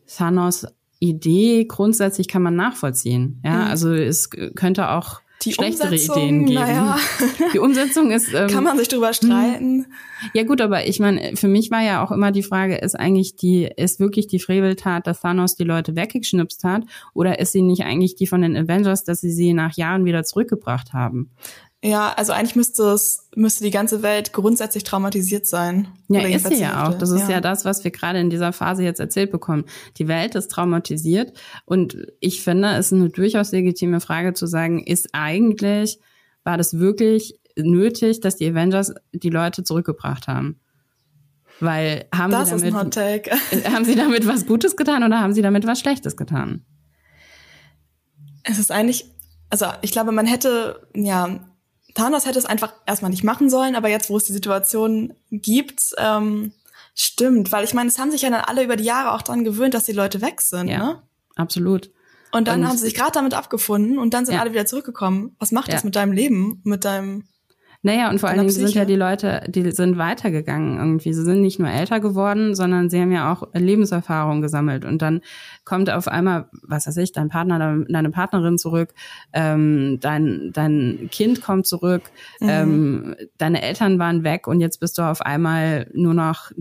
Thanos Idee grundsätzlich kann man nachvollziehen. Ja, mhm. also es könnte auch die schlechtere Ideen geben. Naja. Die Umsetzung ist. Ähm, Kann man sich drüber streiten. Ja gut, aber ich meine, für mich war ja auch immer die Frage, ist eigentlich die, ist wirklich die Freveltat, dass Thanos die Leute weggeschnipst hat, oder ist sie nicht eigentlich die von den Avengers, dass sie sie nach Jahren wieder zurückgebracht haben? Ja, also eigentlich müsste es, müsste die ganze Welt grundsätzlich traumatisiert sein. Ja, ist sie ja auch. Das ist ja. ja das, was wir gerade in dieser Phase jetzt erzählt bekommen. Die Welt ist traumatisiert und ich finde, es ist eine durchaus legitime Frage zu sagen, ist eigentlich, war das wirklich nötig, dass die Avengers die Leute zurückgebracht haben? Weil haben das sie damit, haben sie damit was Gutes getan oder haben sie damit was Schlechtes getan? Es ist eigentlich, also ich glaube, man hätte, ja, Thanos hätte es einfach erstmal nicht machen sollen, aber jetzt, wo es die Situation gibt, ähm, stimmt, weil ich meine, es haben sich ja dann alle über die Jahre auch dran gewöhnt, dass die Leute weg sind, Ja. ne? Absolut. Und dann Und- haben sie sich gerade damit abgefunden und dann sind Ja. alle wieder zurückgekommen. Was macht das Ja. mit deinem Leben, mit deinem Naja, und vor allen Dingen sind ja die Leute, die sind weitergegangen irgendwie. Sie sind nicht nur älter geworden, sondern sie haben ja auch Lebenserfahrung gesammelt. Und dann kommt auf einmal, was weiß ich, dein Partner, deine Partnerin zurück, ähm, dein, dein Kind kommt zurück, Mhm. ähm, deine Eltern waren weg und jetzt bist du auf einmal nur noch,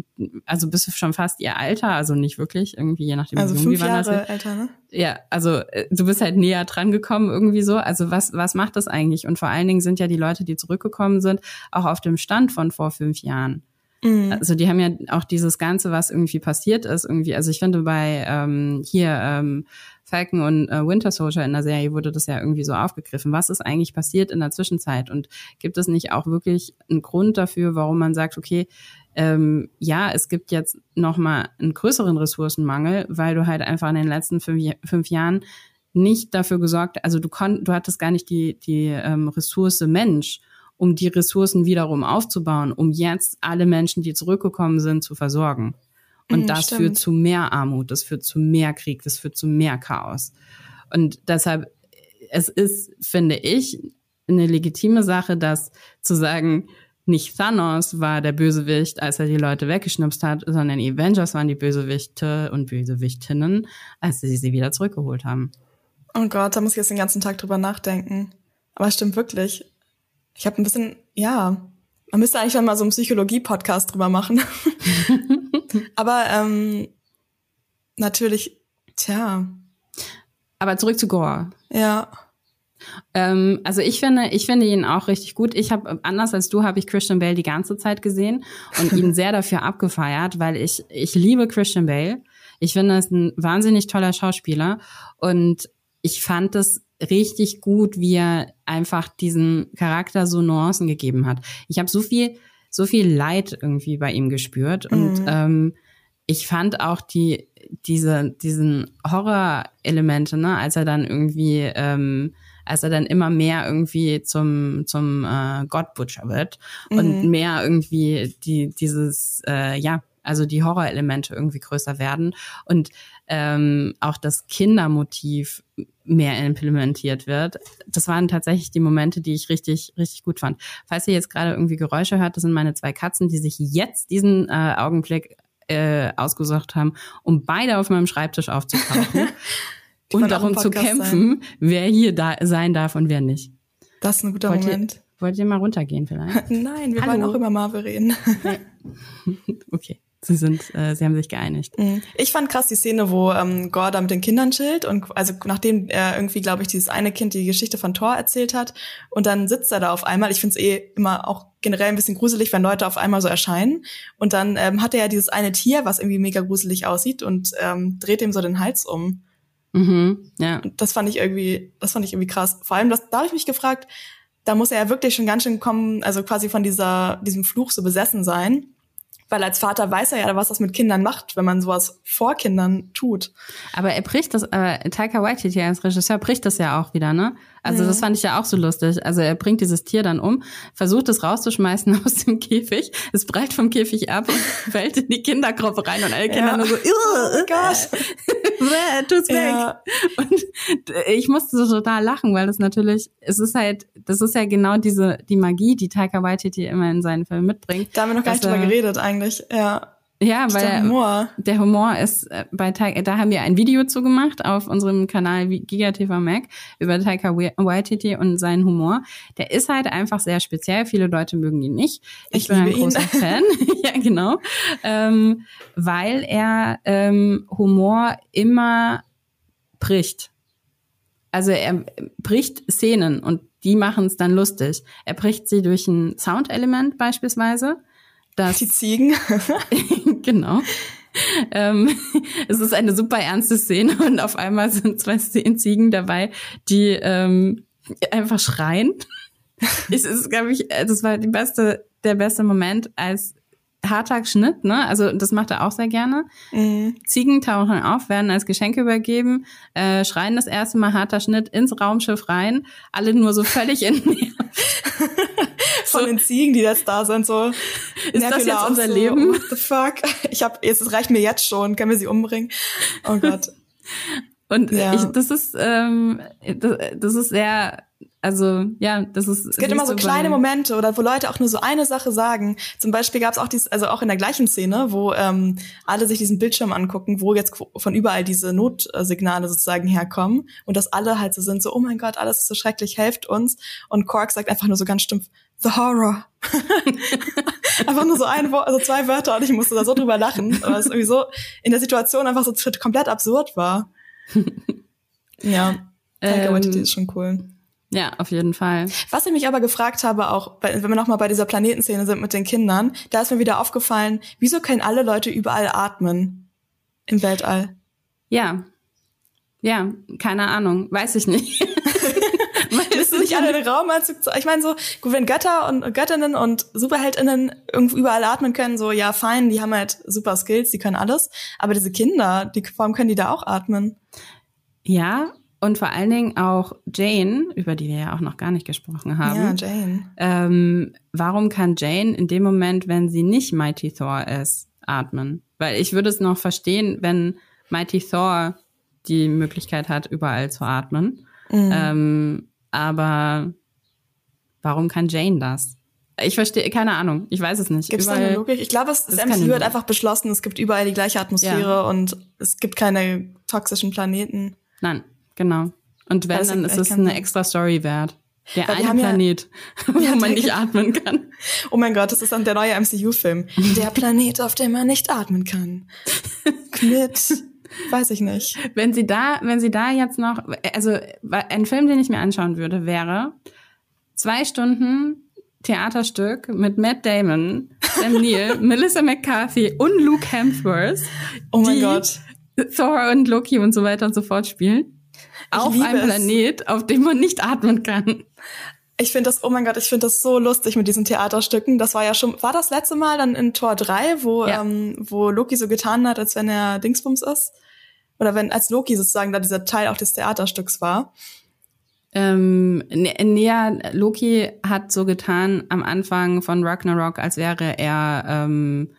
also bist du schon fast ihr Alter, also nicht wirklich, irgendwie, je nachdem, also wie fünf waren. das Jahre älter, ne? Ja, also äh, du bist halt näher dran gekommen irgendwie so. Also was, was macht das eigentlich? Und vor allen Dingen sind ja die Leute, die zurückgekommen sind, auch auf dem Stand von vor fünf Jahren. Mhm. Also die haben ja auch dieses Ganze, was irgendwie passiert ist, irgendwie. Also ich finde bei ähm, hier ähm, Falcon und äh, Winter Soldier in der Serie wurde das ja irgendwie so aufgegriffen. Was ist eigentlich passiert in der Zwischenzeit? Und gibt es nicht auch wirklich einen Grund dafür, warum man sagt, okay, ähm, ja, es gibt jetzt noch mal einen größeren Ressourcenmangel, weil du halt einfach in den letzten fünf, fünf Jahren nicht dafür gesorgt, also du konnt, du hattest gar nicht die die ähm, Ressource Mensch, um die Ressourcen wiederum aufzubauen, um jetzt alle Menschen, die zurückgekommen sind, zu versorgen. Und Mhm, das stimmt. führt zu mehr Armut, das führt zu mehr Krieg, das führt zu mehr Chaos. Und deshalb, es ist, finde ich, eine legitime Sache, dass zu sagen, nicht Thanos war der Bösewicht, als er die Leute weggeschnipst hat, sondern die Avengers waren die Bösewichte und Bösewichtinnen, als sie sie wieder zurückgeholt haben. Oh Gott, da muss ich jetzt den ganzen Tag drüber nachdenken. Aber es stimmt wirklich. Ich habe ein bisschen, ja, man müsste eigentlich mal so einen Psychologie-Podcast drüber machen. Aber ähm, natürlich, tja, Aber zurück zu Gore. ja. Ähm, also ich finde, ich finde ihn auch richtig gut. Ich habe anders als du habe ich Christian Bale die ganze Zeit gesehen und ihn sehr dafür abgefeiert, weil ich ich liebe Christian Bale. Ich finde, er ist ein wahnsinnig toller Schauspieler und ich fand es richtig gut, wie er einfach diesem Charakter so Nuancen gegeben hat. Ich habe so viel so viel Leid irgendwie bei ihm gespürt und Mhm. ähm, ich fand auch die diese diesen Horror-Elemente, ne, als er dann irgendwie ähm, als er dann immer mehr irgendwie zum zum äh, God Butcher wird und Mhm. mehr irgendwie die dieses äh, ja also die Horrorelemente irgendwie größer werden und ähm, auch das Kindermotiv mehr implementiert wird. Das waren tatsächlich die Momente, die ich richtig richtig gut fand. Falls ihr jetzt gerade irgendwie Geräusche hört, das sind meine zwei Katzen, die sich jetzt diesen äh, Augenblick äh, ausgesucht haben, um beide auf meinem Schreibtisch aufzutauchen Die und darum zu kämpfen, wer hier da sein darf und wer nicht. Das ist ein guter Wollt ihr, Moment. wollt ihr mal runtergehen vielleicht? Nein, wir Hallo. wollen auch über Marvel reden. Okay, sie sind, äh, sie haben sich geeinigt. Mhm. Ich fand krass die Szene, wo ähm, Gore da mit den Kindern chillt und also nachdem er irgendwie, glaube ich, dieses eine Kind die Geschichte von Thor erzählt hat und dann sitzt er da auf einmal. Ich finde es eh immer auch generell ein bisschen gruselig, wenn Leute auf einmal so erscheinen und dann ähm, hat er ja dieses eine Tier, was irgendwie mega gruselig aussieht und ähm, dreht ihm so den Hals um. Mhm, ja. Das fand ich irgendwie, das fand ich irgendwie krass. Vor allem, das, da habe ich mich gefragt, da muss er ja wirklich schon ganz schön kommen, also quasi von dieser, diesem Fluch so besessen sein. Weil als Vater weiß er ja, was das mit Kindern macht, wenn man sowas vor Kindern tut. Aber er bricht das, äh, Taika Waititi als Regisseur bricht das ja auch wieder, ne? Also das fand ich ja auch so lustig. Also er bringt dieses Tier dann um, versucht es rauszuschmeißen aus dem Käfig, es prallt vom Käfig ab und fällt in die Kindergruppe rein und alle Kinder Ja. nur so, Oh Gott. Tut's weg. Ja. Und ich musste so total lachen, weil das natürlich, es ist halt, das ist ja genau diese, die Magie, die Taika Waititi immer in seinen Filmen mitbringt. Da haben wir noch gar nicht drüber er- geredet eigentlich. Ja. Ja, weil Der er- Humor. der Humor ist äh, bei Taika, da haben wir ein Video zu gemacht auf unserem Kanal GigaTV Mac über Taika Wai- Waititi und seinen Humor. Der ist halt einfach sehr speziell. Viele Leute mögen ihn nicht. Ich, Ich bin ein liebe ihn. großer Fan. ja, genau. Ähm, weil er ähm, Humor immer bricht. Also er bricht Szenen und die machen es dann lustig. Er bricht sie durch ein Soundelement beispielsweise. Das Die Ziegen. genau. Ähm, es ist eine super ernste Szene und auf einmal sind zwei Ziegen dabei, die ähm, einfach schreien. Es ist, glaube ich, das war die beste, der beste Moment, als harter Schnitt, ne? Also das macht er auch sehr gerne. Mhm. Ziegen tauchen auf, werden als Geschenke übergeben, äh, schreien das erste Mal harter Schnitt ins Raumschiff rein, alle nur so völlig entnervt. Von so. den Ziegen, die jetzt da sind, so. Ist das jetzt unser so, Leben? What the fuck? Ich hab, es reicht mir jetzt schon, können wir sie umbringen? Oh Gott. Und ja. ich, das ist, ähm, das, das ist sehr also ja, das ist. Es gibt immer so kleine Momente oder wo Leute auch nur so eine Sache sagen. Zum Beispiel gab es auch dies, also auch in der gleichen Szene, wo ähm, alle sich diesen Bildschirm angucken, wo jetzt von überall diese Notsignale sozusagen herkommen und dass alle halt so sind, so oh mein Gott, alles ist so schrecklich, helft uns. Und Quark sagt einfach nur so ganz stumpf, The Horror. einfach nur so ein Wort, also zwei Wörter und ich musste da so drüber lachen, weil es irgendwie so in der Situation einfach so komplett absurd war. ja, Taika ähm, ist schon cool. Ja, auf jeden Fall. Was ich mich aber gefragt habe, auch wenn wir nochmal bei dieser Planetenszene sind mit den Kindern, da ist mir wieder aufgefallen, wieso können alle Leute überall atmen im Weltall? Ja. Ja, keine Ahnung, weiß ich nicht. Nicht alle den Raumanzug zu, ich meine so, gut, wenn Götter und Göttinnen und Superheldinnen irgendwo überall atmen können, so ja, fein, die haben halt super Skills, die können alles, aber diese Kinder, die warum können die da auch atmen? Ja, und vor allen Dingen auch Jane, über die wir ja auch noch gar nicht gesprochen haben. Ja, Jane. Ähm, warum kann Jane in dem Moment, wenn sie nicht Mighty Thor ist, atmen? Weil ich würde es noch verstehen, wenn Mighty Thor die Möglichkeit hat, überall zu atmen. Mhm. Ähm, aber warum kann Jane das? Ich verstehe, keine Ahnung, ich weiß es nicht. Gibt es da eine Logik? Ich glaube, das MCU hat einfach beschlossen, es gibt überall die gleiche Atmosphäre ja. und es gibt keine toxischen Planeten. Nein, Genau. Und wenn, dann ist es eine extra Story wert. Der Weil eine Planet, ja, wo man nicht atmen kann. Oh mein Gott, das ist dann der neue MCU-Film. Der Planet, auf dem man nicht atmen kann. Mit, weiß ich nicht. Wenn sie da, wenn sie da jetzt noch, also ein Film, den ich mir anschauen würde, wäre zwei Stunden Theaterstück mit Matt Damon, Sam Neill, Melissa McCarthy und Luke Hemsworth. Oh mein Gott. Thor und Loki und so weiter und so fort spielen auf einem Planet, auf dem man nicht atmen kann. Ich finde das, oh mein Gott, ich finde das so lustig mit diesen Theaterstücken. Das war ja schon, war das letzte Mal dann in Tor 3, wo, ja. ähm, wo Loki so getan hat, als wenn er Dingsbums ist? Oder wenn, als Loki sozusagen da dieser Teil auch des Theaterstücks war? Ähm, näher, Loki hat so getan am Anfang von Ragnarok, als wäre er ähm,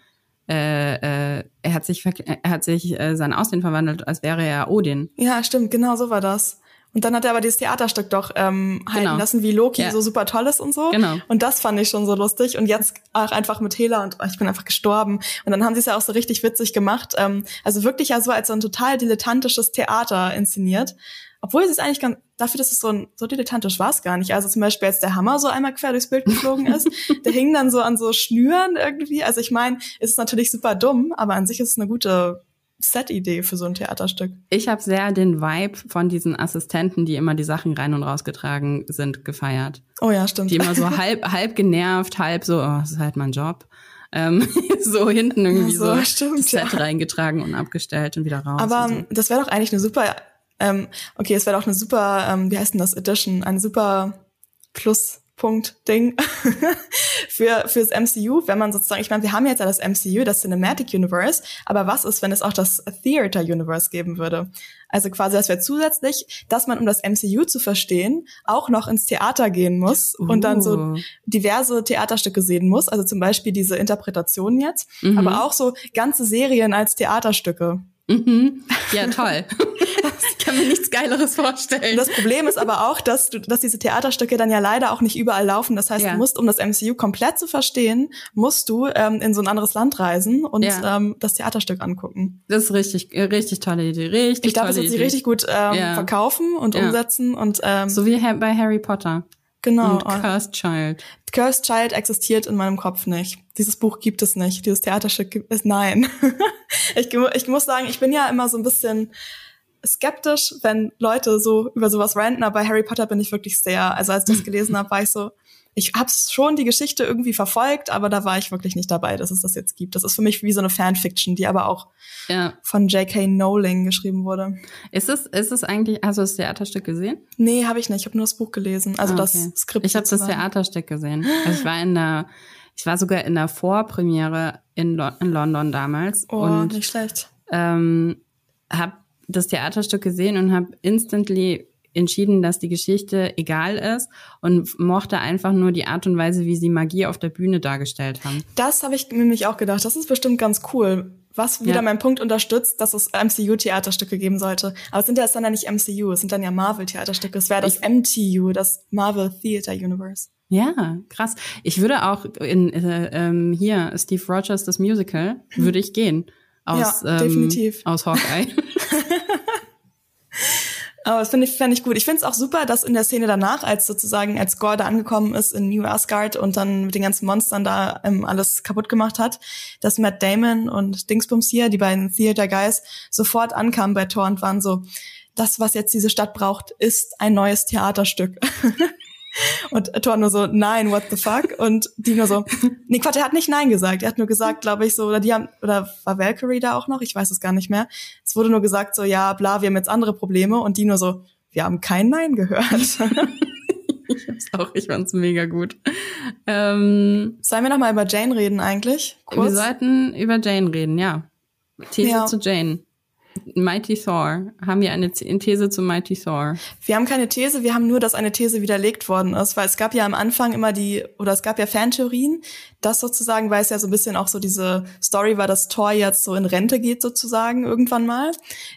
äh, äh, er hat sich, er hat sich äh, sein Aussehen verwandelt, als wäre er Odin. Ja, stimmt, genau so war das. Und dann hat er aber dieses Theaterstück doch ähm, halten genau. lassen, wie Loki ja. so super toll ist und so. Genau. Und das fand ich schon so lustig. Und jetzt auch einfach mit Hela und oh, ich bin einfach gestorben. Und dann haben sie es ja auch so richtig witzig gemacht. Ähm, also wirklich ja so als so ein total dilettantisches Theater inszeniert. Obwohl es ist eigentlich ganz, dafür, dass es so, ein, so dilettantisch war es gar nicht. Also zum Beispiel, als der Hammer so einmal quer durchs Bild geflogen ist, der hing dann so an so Schnüren irgendwie. Also ich meine, es ist natürlich super dumm, aber an sich ist es eine gute Set-Idee für so ein Theaterstück. Ich habe sehr den Vibe von diesen Assistenten, die immer die Sachen rein und rausgetragen sind, gefeiert. Oh ja, stimmt. Die immer so halb, halb genervt, halb so, oh, das ist halt mein Job. Ähm, so hinten irgendwie ja, so, so stimmt, Set ja. reingetragen und abgestellt und wieder raus. Aber so. das wäre doch eigentlich eine super ähm, okay, es wäre auch eine super, ähm, wie heißt denn das, Edition, eine super Pluspunkt-Ding für fürs MCU, wenn man sozusagen, ich meine, wir haben jetzt ja das MCU, das Cinematic Universe, aber was ist, wenn es auch das Theater Universe geben würde? Also quasi, dass wir zusätzlich, dass man, um das MCU zu verstehen, auch noch ins Theater gehen muss uh. und dann so uh. diverse Theaterstücke sehen muss. Also zum Beispiel diese Interpretationen jetzt, mhm. aber auch so ganze Serien als Theaterstücke. Mhm. Ja, toll. ich kann mir nichts Geileres vorstellen. Das Problem ist aber auch, dass du, dass diese Theaterstücke dann ja leider auch nicht überall laufen. Das heißt, ja. du musst, um das MCU komplett zu verstehen, musst du ähm, in so ein anderes Land reisen und ja. ähm, das Theaterstück angucken. Das ist richtig, äh, richtig tolle Idee. Richtig Ich glaube, das wird sie richtig gut ähm, ja. verkaufen und umsetzen und ähm, so wie bei Harry Potter. Genau. Und Cursed Child. Cursed Child existiert in meinem Kopf nicht. Dieses Buch gibt es nicht. Dieses Theaterstück gibt es, nein. ich, ich muss sagen, ich bin ja immer so ein bisschen skeptisch, wenn Leute so über sowas ranten, aber bei Harry Potter bin ich wirklich sehr, also als ich das gelesen habe, war ich so, ich habe schon die Geschichte irgendwie verfolgt, aber da war ich wirklich nicht dabei, dass es das jetzt gibt. Das ist für mich wie so eine Fanfiction, die aber auch ja. von J.K. Rowling geschrieben wurde. Ist es, ist es eigentlich, hast du das Theaterstück gesehen? Nee, habe ich nicht. Ich habe nur das Buch gelesen, also ah, okay. das Skript. Ich habe das Theaterstück gesehen. Also ich war in der Ich war sogar in der Vorpremiere in, Lo in London damals. Oh, und, nicht schlecht. Ähm, habe das Theaterstück gesehen und habe instantly entschieden, dass die Geschichte egal ist und mochte einfach nur die Art und Weise, wie sie Magie auf der Bühne dargestellt haben. Das habe ich nämlich auch gedacht. Das ist bestimmt ganz cool. Was wieder ja. meinen Punkt unterstützt, dass es MCU-Theaterstücke geben sollte. Aber es sind ja es dann ja nicht MCU, es sind dann ja Marvel-Theaterstücke. Es wäre das MTU, das Marvel Theater Universe. Ja, krass. Ich würde auch in äh, ähm, hier Steve Rogers das Musical würde ich gehen aus ja, definitiv. Ähm, aus Hawkeye. Aber das finde ich, fänd ich gut. Ich finde es auch super, dass in der Szene danach, als sozusagen, als Gore da angekommen ist in New Asgard und dann mit den ganzen Monstern da ähm, alles kaputt gemacht hat, dass Matt Damon und Dingsbums hier, die beiden Theater Guys, sofort ankamen bei Thor und waren so, das, was jetzt diese Stadt braucht, ist ein neues Theaterstück. Und Thor nur so, nein, what the fuck? Und die nur so, nee, Quatsch, er hat nicht nein gesagt. Er hat nur gesagt, glaube ich, so, oder die haben, oder war Valkyrie da auch noch? Ich weiß es gar nicht mehr. Es wurde nur gesagt, so, ja, bla, wir haben jetzt andere Probleme. Und die nur so, wir haben kein Nein gehört. ich hab's auch, ich fand's mega gut. Ähm, Sollen wir noch mal über Jane reden eigentlich? Kurz? Wir sollten über Jane reden, ja. These ja. zu Jane. Mighty Thor. Haben wir eine These zu Mighty Thor? Wir haben keine These, wir haben nur, dass eine These widerlegt worden ist, weil es gab ja am Anfang immer die, oder es gab ja Fantheorien, dass sozusagen, weil es ja so ein bisschen auch so diese Story war, dass Thor jetzt so in Rente geht sozusagen irgendwann mal.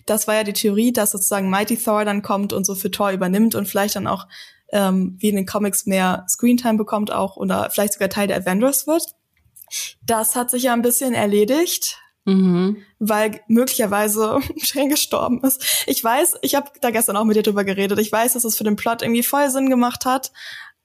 Das war ja die Theorie, dass sozusagen Mighty Thor dann kommt und so für Thor übernimmt und vielleicht dann auch ähm, wie in den Comics mehr Screentime bekommt auch oder vielleicht sogar Teil der Avengers wird. Das hat sich ja ein bisschen erledigt Mhm. Weil möglicherweise Shane gestorben ist. Ich weiß, ich habe da gestern auch mit dir drüber geredet. Ich weiß, dass es für den Plot irgendwie voll Sinn gemacht hat,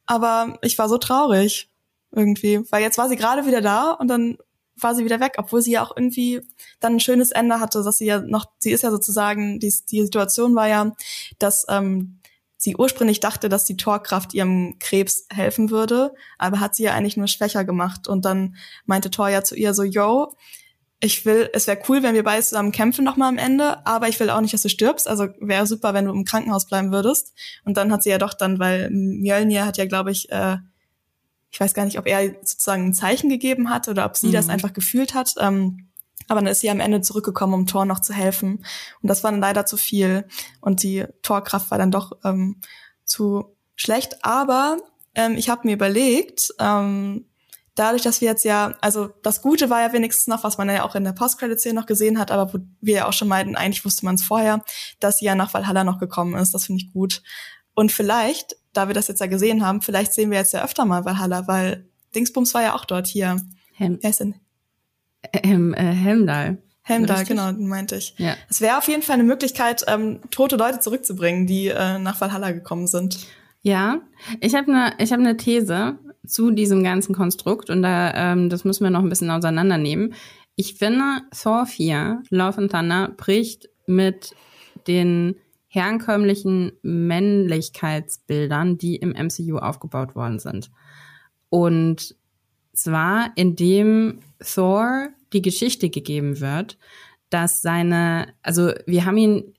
aber ich war so traurig irgendwie, weil jetzt war sie gerade wieder da und dann war sie wieder weg, obwohl sie ja auch irgendwie dann ein schönes Ende hatte, dass sie ja noch, sie ist ja sozusagen, die, die Situation war ja, dass ähm, sie ursprünglich dachte, dass die Torkraft ihrem Krebs helfen würde, aber hat sie ja eigentlich nur schwächer gemacht und dann meinte Thor ja zu ihr so, yo, ich will, es wäre cool, wenn wir beide zusammen kämpfen nochmal am Ende, aber ich will auch nicht, dass du stirbst. Also wäre super, wenn du im Krankenhaus bleiben würdest. Und dann hat sie ja doch dann, weil Mjölnir hat ja, glaube ich, äh, ich weiß gar nicht, ob er sozusagen ein Zeichen gegeben hat oder ob sie mhm. das einfach gefühlt hat. Ähm, aber dann ist sie am Ende zurückgekommen, um Thor noch zu helfen. Und das war dann leider zu viel. Und die Torkraft war dann doch ähm, zu schlecht. Aber ähm, ich habe mir überlegt, ähm, dadurch, dass wir jetzt ja, also das Gute war ja wenigstens noch, was man ja auch in der Post-Credit-Szene noch gesehen hat, aber wo wir ja auch schon meinten, eigentlich wusste man es vorher, dass sie ja nach Valhalla noch gekommen ist. Das finde ich gut. Und vielleicht, da wir das jetzt ja gesehen haben, vielleicht sehen wir jetzt ja öfter mal Valhalla, weil Dingsbums war ja auch dort hier. Hem Wer ist denn? Ähm, äh, Helmdall. Helmdall, genau, meinte ich. Ja. Es wäre auf jeden Fall eine Möglichkeit, ähm, tote Leute zurückzubringen, die äh, nach Valhalla gekommen sind. Ja, ich habe eine ich habe eine These zu diesem ganzen Konstrukt und da ähm, das müssen wir noch ein bisschen auseinandernehmen. Ich finde Thor 4 Love and Thunder bricht mit den herkömmlichen Männlichkeitsbildern, die im MCU aufgebaut worden sind. Und zwar indem Thor die Geschichte gegeben wird, dass seine, also wir haben ihn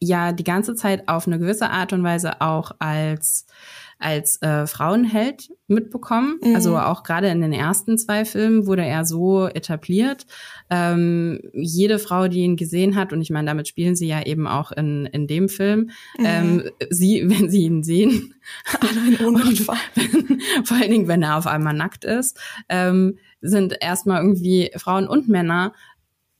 ja die ganze Zeit auf eine gewisse Art und Weise auch als als äh, Frauenheld mitbekommen. Mhm. Also auch gerade in den ersten zwei Filmen wurde er so etabliert. Ähm, jede Frau, die ihn gesehen hat, und ich meine, damit spielen sie ja eben auch in, in dem Film, mhm. ähm, sie, wenn sie ihn sehen, und, vor allen Dingen, wenn er auf einmal nackt ist, ähm, sind erstmal irgendwie Frauen und Männer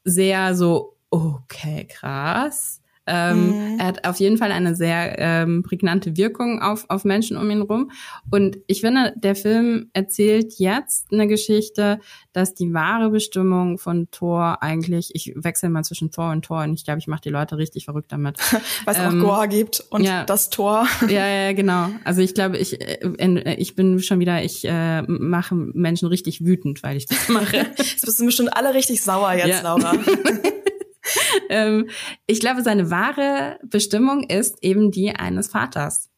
sehr so, okay, krass ähm, mhm. Er hat auf jeden Fall eine sehr ähm, prägnante Wirkung auf, auf Menschen um ihn rum. Und ich finde, der Film erzählt jetzt eine Geschichte, dass die wahre Bestimmung von Thor eigentlich, ich wechsle mal zwischen Thor und Thor und ich glaube, ich mache die Leute richtig verrückt damit. Weil es ähm, auch Goa gibt und ja, das Tor. Ja, ja, genau. Also ich glaube, ich, äh, ich bin schon wieder, ich äh, mache Menschen richtig wütend, weil ich das mache. Jetzt bist du bestimmt alle richtig sauer jetzt, ja. Laura. ähm, ich glaube, seine wahre Bestimmung ist eben die eines Vaters.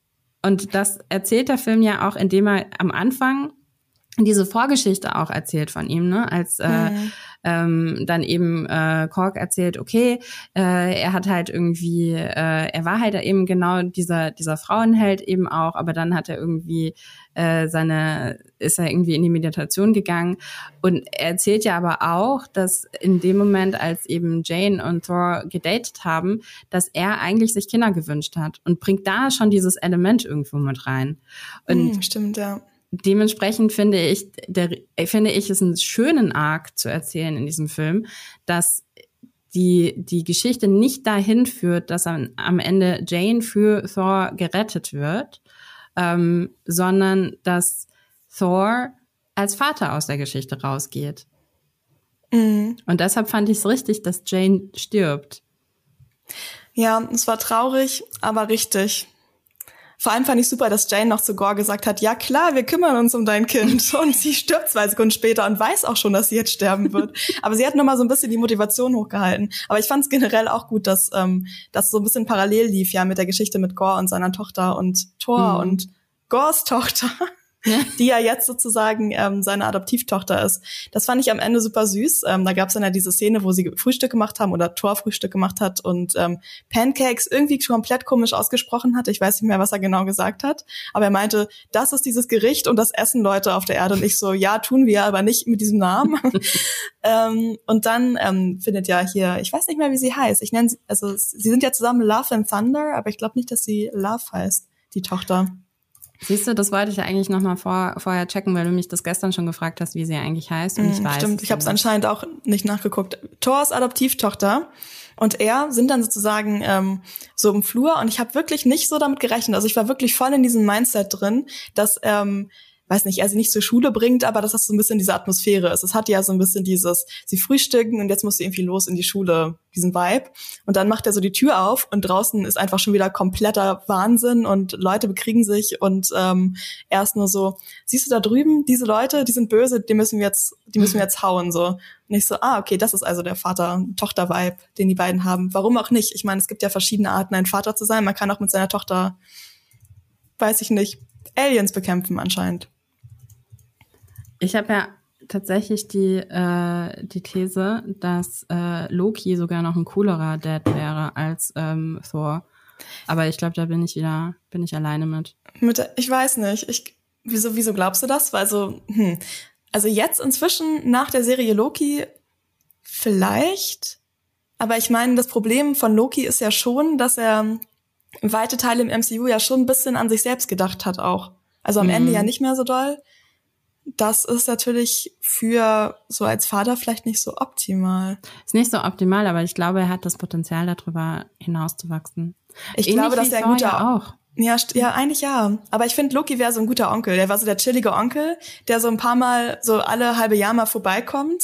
Und das erzählt der Film ja auch, indem er am Anfang diese Vorgeschichte auch erzählt von ihm, ne? Als äh, mhm. ähm, dann eben äh, Kork erzählt, okay, äh, er hat halt irgendwie, äh, er war halt eben genau dieser dieser Frauenheld eben auch, aber dann hat er irgendwie äh, seine, ist er irgendwie in die Meditation gegangen und er erzählt ja aber auch, dass in dem Moment, als eben Jane und Thor gedatet haben, dass er eigentlich sich Kinder gewünscht hat und bringt da schon dieses Element irgendwo mit rein. Und mhm, stimmt ja dementsprechend finde ich, der, finde ich es einen schönen Arc zu erzählen in diesem Film, dass die, die Geschichte nicht dahin führt, dass am, am Ende Jane für Thor gerettet wird, ähm, sondern dass Thor als Vater aus der Geschichte rausgeht. Mhm. Und deshalb fand ich es richtig, dass Jane stirbt. Ja, es war traurig, aber richtig. Vor allem fand ich super, dass Jane noch zu Gore gesagt hat, ja klar, wir kümmern uns um dein Kind. Und sie stirbt zwei Sekunden später und weiß auch schon, dass sie jetzt sterben wird. Aber sie hat nur mal so ein bisschen die Motivation hochgehalten. Aber ich fand es generell auch gut, dass ähm, das so ein bisschen parallel lief, ja, mit der Geschichte mit Gore und seiner Tochter und Thor mhm. und Gores Tochter die ja jetzt sozusagen ähm, seine Adoptivtochter ist. Das fand ich am Ende super süß. Ähm, da gab es dann ja diese Szene, wo sie Frühstück gemacht haben oder Thor Frühstück gemacht hat und ähm, Pancakes irgendwie komplett komisch ausgesprochen hat. Ich weiß nicht mehr, was er genau gesagt hat. Aber er meinte, das ist dieses Gericht und das essen Leute auf der Erde. Und ich so, ja, tun wir, aber nicht mit diesem Namen. ähm, und dann ähm, findet ja hier, ich weiß nicht mehr, wie sie heißt. Ich nenne sie, also sie sind ja zusammen Love and Thunder, aber ich glaube nicht, dass sie Love heißt, die Tochter. Siehst du, das wollte ich ja eigentlich nochmal vor, vorher checken, weil du mich das gestern schon gefragt hast, wie sie eigentlich heißt. Und ich mm, weiß. Stimmt, ich habe es anscheinend auch nicht nachgeguckt. Thors Adoptivtochter und er sind dann sozusagen ähm, so im Flur und ich habe wirklich nicht so damit gerechnet. Also ich war wirklich voll in diesem Mindset drin, dass ähm, weiß nicht, sie nicht zur Schule bringt, aber dass das so ein bisschen diese Atmosphäre ist. Es hat ja so ein bisschen dieses, sie frühstücken und jetzt muss sie irgendwie los in die Schule, diesen Vibe. Und dann macht er so die Tür auf und draußen ist einfach schon wieder kompletter Wahnsinn und Leute bekriegen sich und ähm, er ist nur so, siehst du da drüben, diese Leute, die sind böse, die müssen wir jetzt, die müssen wir jetzt hauen, so. Und ich so, ah, okay, das ist also der Vater-Tochter-Vibe, den die beiden haben. Warum auch nicht? Ich meine, es gibt ja verschiedene Arten, ein Vater zu sein. Man kann auch mit seiner Tochter, weiß ich nicht, Aliens bekämpfen anscheinend. Ich habe ja tatsächlich die, äh, die These, dass äh, Loki sogar noch ein coolerer Dad wäre als ähm, Thor. Aber ich glaube, da bin ich wieder, bin ich alleine mit. mit ich weiß nicht. Ich, wieso, wieso glaubst du das? Weil so, hm, also jetzt inzwischen nach der Serie Loki vielleicht. Aber ich meine, das Problem von Loki ist ja schon, dass er weite Teile im MCU ja schon ein bisschen an sich selbst gedacht hat auch. Also am mhm. Ende ja nicht mehr so doll das ist natürlich für so als Vater vielleicht nicht so optimal. Ist nicht so optimal, aber ich glaube, er hat das Potenzial, darüber hinauszuwachsen. Ich Ähnlich glaube, dass er ein guter ja auch. Ja, ja, eigentlich ja. Aber ich finde, Loki wäre so ein guter Onkel. Der war so der chillige Onkel, der so ein paar Mal, so alle halbe Jahr mal vorbeikommt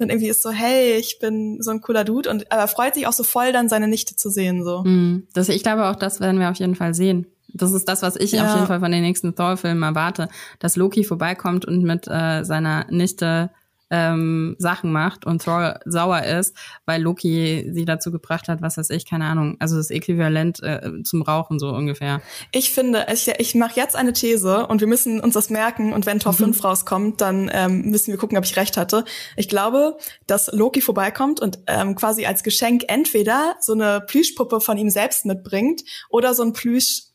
und irgendwie ist so, hey, ich bin so ein cooler Dude und aber freut sich auch so voll, dann seine Nichte zu sehen. so. Mm, das, ich glaube, auch das werden wir auf jeden Fall sehen. Das ist das, was ich ja. auf jeden Fall von den nächsten Thor-Filmen erwarte, dass Loki vorbeikommt und mit äh, seiner Nichte ähm, Sachen macht und Thor sauer ist, weil Loki sie dazu gebracht hat, was weiß ich, keine Ahnung. Also das Äquivalent äh, zum Rauchen so ungefähr. Ich finde, ich, ich mache jetzt eine These und wir müssen uns das merken und wenn Tor mhm. 5 rauskommt, dann ähm, müssen wir gucken, ob ich recht hatte. Ich glaube, dass Loki vorbeikommt und ähm, quasi als Geschenk entweder so eine Plüschpuppe von ihm selbst mitbringt oder so ein Plüsch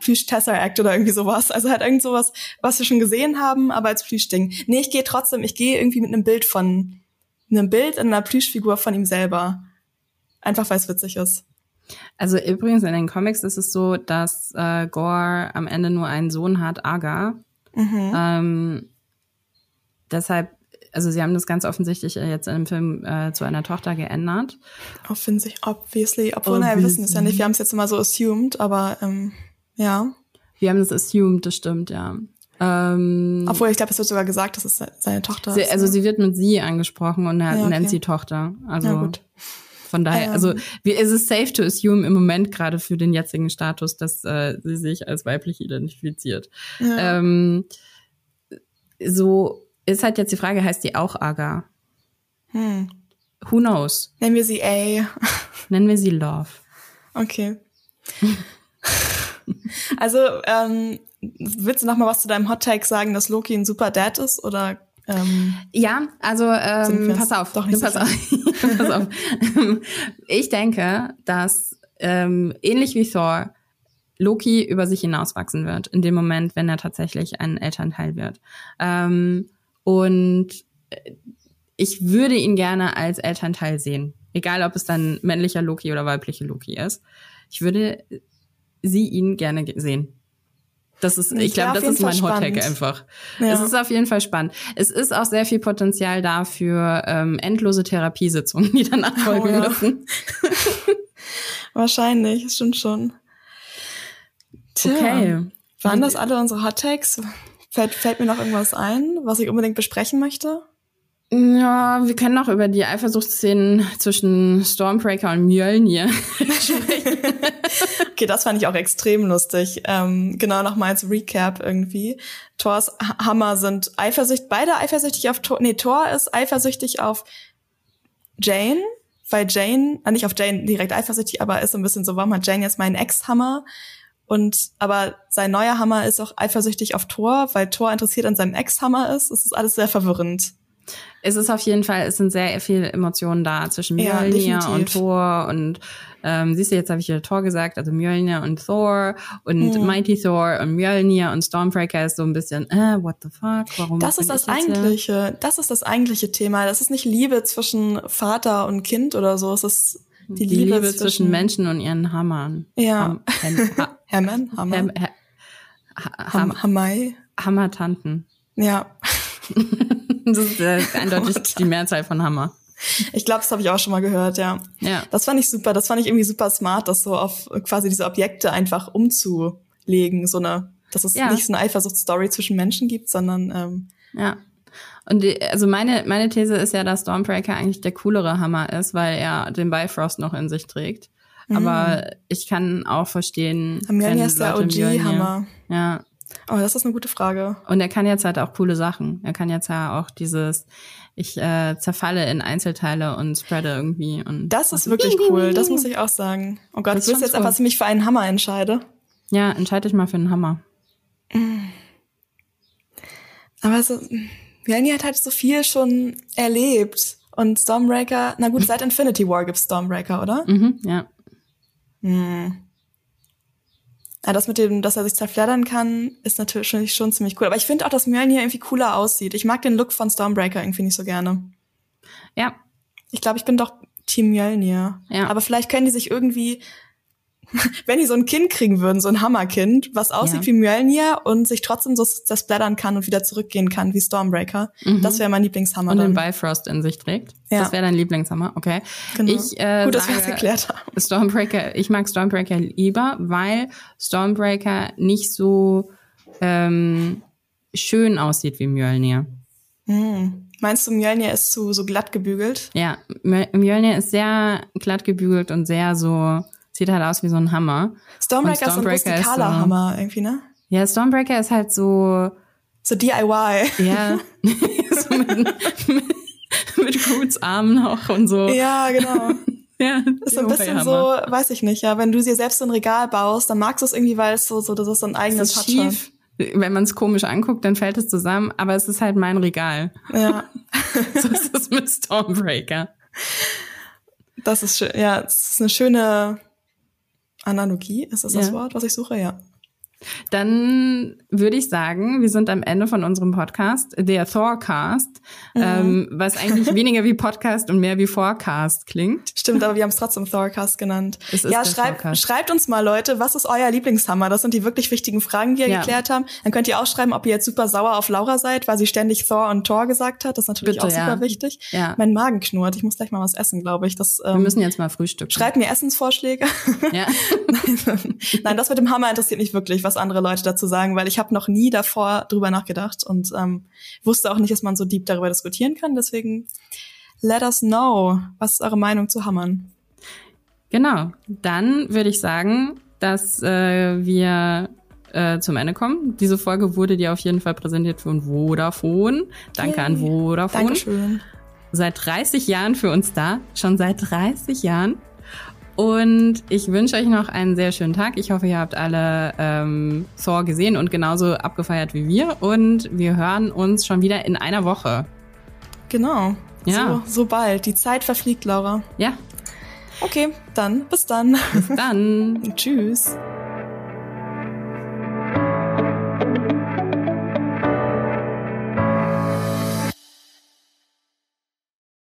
Plüsch Tesseract oder irgendwie sowas. Also halt irgend sowas, was wir schon gesehen haben, aber als Plüschding. Nee, ich gehe trotzdem, ich gehe irgendwie mit einem Bild von, einem Bild in einer Plüschfigur von ihm selber. Einfach weil es witzig ist. Also übrigens in den Comics ist es so, dass äh, Gore am Ende nur einen Sohn hat, Aga. Mhm. Ähm, deshalb, also sie haben das ganz offensichtlich jetzt in dem Film äh, zu einer Tochter geändert. Offensichtlich, obviously. Obwohl, naja, wir wissen es ja nicht. Wir haben es jetzt immer so assumed, aber ähm, ja. Wir haben das assumed, das stimmt, ja. Ähm, Obwohl, ich glaube, es wird sogar gesagt, dass es seine Tochter sie, ist. Also ne? sie wird mit sie angesprochen und er ja, okay. nennt sie Tochter. Also ja, gut. von daher, ähm. also wie ist es safe to assume im Moment gerade für den jetzigen Status, dass äh, sie sich als weiblich identifiziert. Ja. Ähm, so ist halt jetzt die Frage, heißt die auch Aga? Hm. Who knows? Nennen wir sie A. Nennen wir sie Love. Okay. Also ähm, willst du noch mal was zu deinem Hot Take sagen, dass Loki ein super Dad ist oder ähm, ja, also ähm, pass auf, doch nicht pass, auf. pass auf. Ich denke, dass ähm, ähnlich wie Thor Loki über sich hinauswachsen wird in dem Moment, wenn er tatsächlich ein Elternteil wird. Ähm, und ich würde ihn gerne als Elternteil sehen, egal ob es dann männlicher Loki oder weiblicher Loki ist. Ich würde sie ihn gerne sehen. Das ist, ich glaube, das ist mein Hot Take einfach. Ja. Es ist auf jeden Fall spannend. Es ist auch sehr viel Potenzial da für ähm, endlose Therapiesitzungen, die danach folgen oh, ja. müssen. Wahrscheinlich, das stimmt schon. Tja, okay. Waren das alle unsere Hot Takes? Fällt, fällt mir noch irgendwas ein, was ich unbedingt besprechen möchte? Ja, wir können noch über die Eifersuchtsszenen zwischen Stormbreaker und Mjölnir sprechen. okay, das fand ich auch extrem lustig. Ähm, genau nochmal als Recap irgendwie. Thors Hammer sind eifersüchtig, beide eifersüchtig auf Thor. Nee, Thor ist eifersüchtig auf Jane, weil Jane, äh, nicht auf Jane direkt eifersüchtig, aber ist so ein bisschen so, warum hat Jane jetzt meinen Ex-Hammer? Und aber sein neuer Hammer ist auch eifersüchtig auf Thor, weil Thor interessiert an seinem Ex-Hammer ist. Es ist alles sehr verwirrend. Es ist auf jeden Fall, es sind sehr viele Emotionen da zwischen Mjölnir ja, und Thor und ähm, siehst du, jetzt habe ich ja Thor gesagt, also Mjölnir und Thor und hm. Mighty Thor und Mjölnir und Stormbreaker ist so ein bisschen, äh, what the fuck, warum? Das ist das eigentliche, hier? das ist das eigentliche Thema. Das ist nicht Liebe zwischen Vater und Kind oder so, es ist die, die Liebe, Liebe zwischen, zwischen, Menschen und ihren Hammern. Ja. Ham, ha, Hammern? Hammer. Ham, ha, ha, Ham, Hamai? Hammertanten. Ja. das ist äh, eindeutig die Mehrzahl von Hammer. Ich glaube, das habe ich auch schon mal gehört, ja. Ja. Das fand ich super. Das fand ich irgendwie super smart, das so auf quasi diese Objekte einfach umzulegen, so eine, dass es ja. nicht so eine Eifersuchtsstory zwischen Menschen gibt, sondern ähm, ja. Und die, also meine meine These ist ja, dass Stormbreaker eigentlich der coolere Hammer ist, weil er den Bifrost noch in sich trägt. Mhm. Aber ich kann auch verstehen, Amelia ist der OG-Hammer. Ja. Oh, das ist eine gute Frage. Und er kann jetzt halt auch coole Sachen. Er kann jetzt ja auch dieses, ich äh, zerfalle in Einzelteile und spreade irgendwie. Und das ist wirklich cool, das muss ich auch sagen. Oh Gott, das du willst jetzt cool. einfach, dass ich mich für einen Hammer entscheide. Ja, entscheide dich mal für einen Hammer. Aber so, Melanie hat halt so viel schon erlebt. Und Stormbreaker, na gut, seit Infinity War gibt's Stormbreaker, oder? Mhm, ja. Hm. Ja, das mit dem, dass er sich zerfleddern kann, ist natürlich schon ziemlich cool. Aber ich finde auch, dass Mjölnir irgendwie cooler aussieht. Ich mag den Look von Stormbreaker irgendwie nicht so gerne. Ja. Ich glaube, ich bin doch Team Mjölnir. Ja. Aber vielleicht können die sich irgendwie wenn die so ein Kind kriegen würden, so ein Hammerkind, was aussieht ja. wie Mjölnir und sich trotzdem so das blättern kann und wieder zurückgehen kann wie Stormbreaker. Mhm. Das wäre mein Lieblingshammer. Und dann. den Bifrost in sich trägt. Ja. Das wäre dein Lieblingshammer, okay. Genau. Ich, äh, Gut, dass wir das geklärt haben. Stormbreaker, ich mag Stormbreaker lieber, weil Stormbreaker nicht so ähm, schön aussieht wie Mjölnir. Hm. Meinst du, Mjölnir ist zu so glatt gebügelt? Ja, Mjölnir ist sehr glatt gebügelt und sehr so Sieht halt aus wie so ein Hammer. Stormbreaker, ist so ein rustikaler so, Hammer irgendwie, ne? Ja, Stormbreaker ist halt so... So DIY. Ja. so mit, mit, mit Gutsarmen noch und so. Ja, genau. Ja, das ist so ein bisschen so, weiß ich nicht, ja, wenn du dir selbst so ein Regal baust, dann magst du es irgendwie, weil es so, so, das ist so ein eigenes Touch schief. Wenn man es komisch anguckt, dann fällt es zusammen, aber es ist halt mein Regal. Ja. so ist es mit Stormbreaker. Das ist schön, ja, es ist eine schöne, Analogie, ist das ja. das Wort, was ich suche? Ja. Dann würde ich sagen, wir sind am Ende von unserem Podcast, der Thorcast, mhm. ähm, was eigentlich weniger wie Podcast und mehr wie Forecast klingt. Stimmt, aber wir haben es trotzdem Thorcast genannt. ja, schreibt, schreibt uns mal, Leute, was ist euer Lieblingshammer? Das sind die wirklich wichtigen Fragen, die wir ja. geklärt haben. Dann könnt ihr auch schreiben, ob ihr jetzt super sauer auf Laura seid, weil sie ständig Thor und Thor gesagt hat. Das ist natürlich Bitte, auch super ja. wichtig. Ja. Mein Magen knurrt. Ich muss gleich mal was essen, glaube ich. Das, ähm, wir müssen jetzt mal frühstücken. Schreibt mir Essensvorschläge. Ja. Nein, das mit dem Hammer interessiert mich wirklich, was andere Leute dazu sagen, weil ich habe noch nie davor drüber nachgedacht und ähm, wusste auch nicht, dass man so deep darüber diskutieren kann. Deswegen let us know, was ist eure Meinung zu Hammern? Genau, dann würde ich sagen, dass äh, wir äh, zum Ende kommen. Diese Folge wurde dir auf jeden Fall präsentiert von Vodafone. Danke Yay. an Vodafone. Dankeschön. Seit 30 Jahren für uns da, schon seit 30 Jahren. Und ich wünsche euch noch einen sehr schönen Tag. Ich hoffe, ihr habt alle ähm, Thor gesehen und genauso abgefeiert wie wir. Und wir hören uns schon wieder in einer Woche. Genau. Ja. So, so bald. Die Zeit verfliegt, Laura. Ja. Okay, dann bis dann. Bis dann. Tschüss.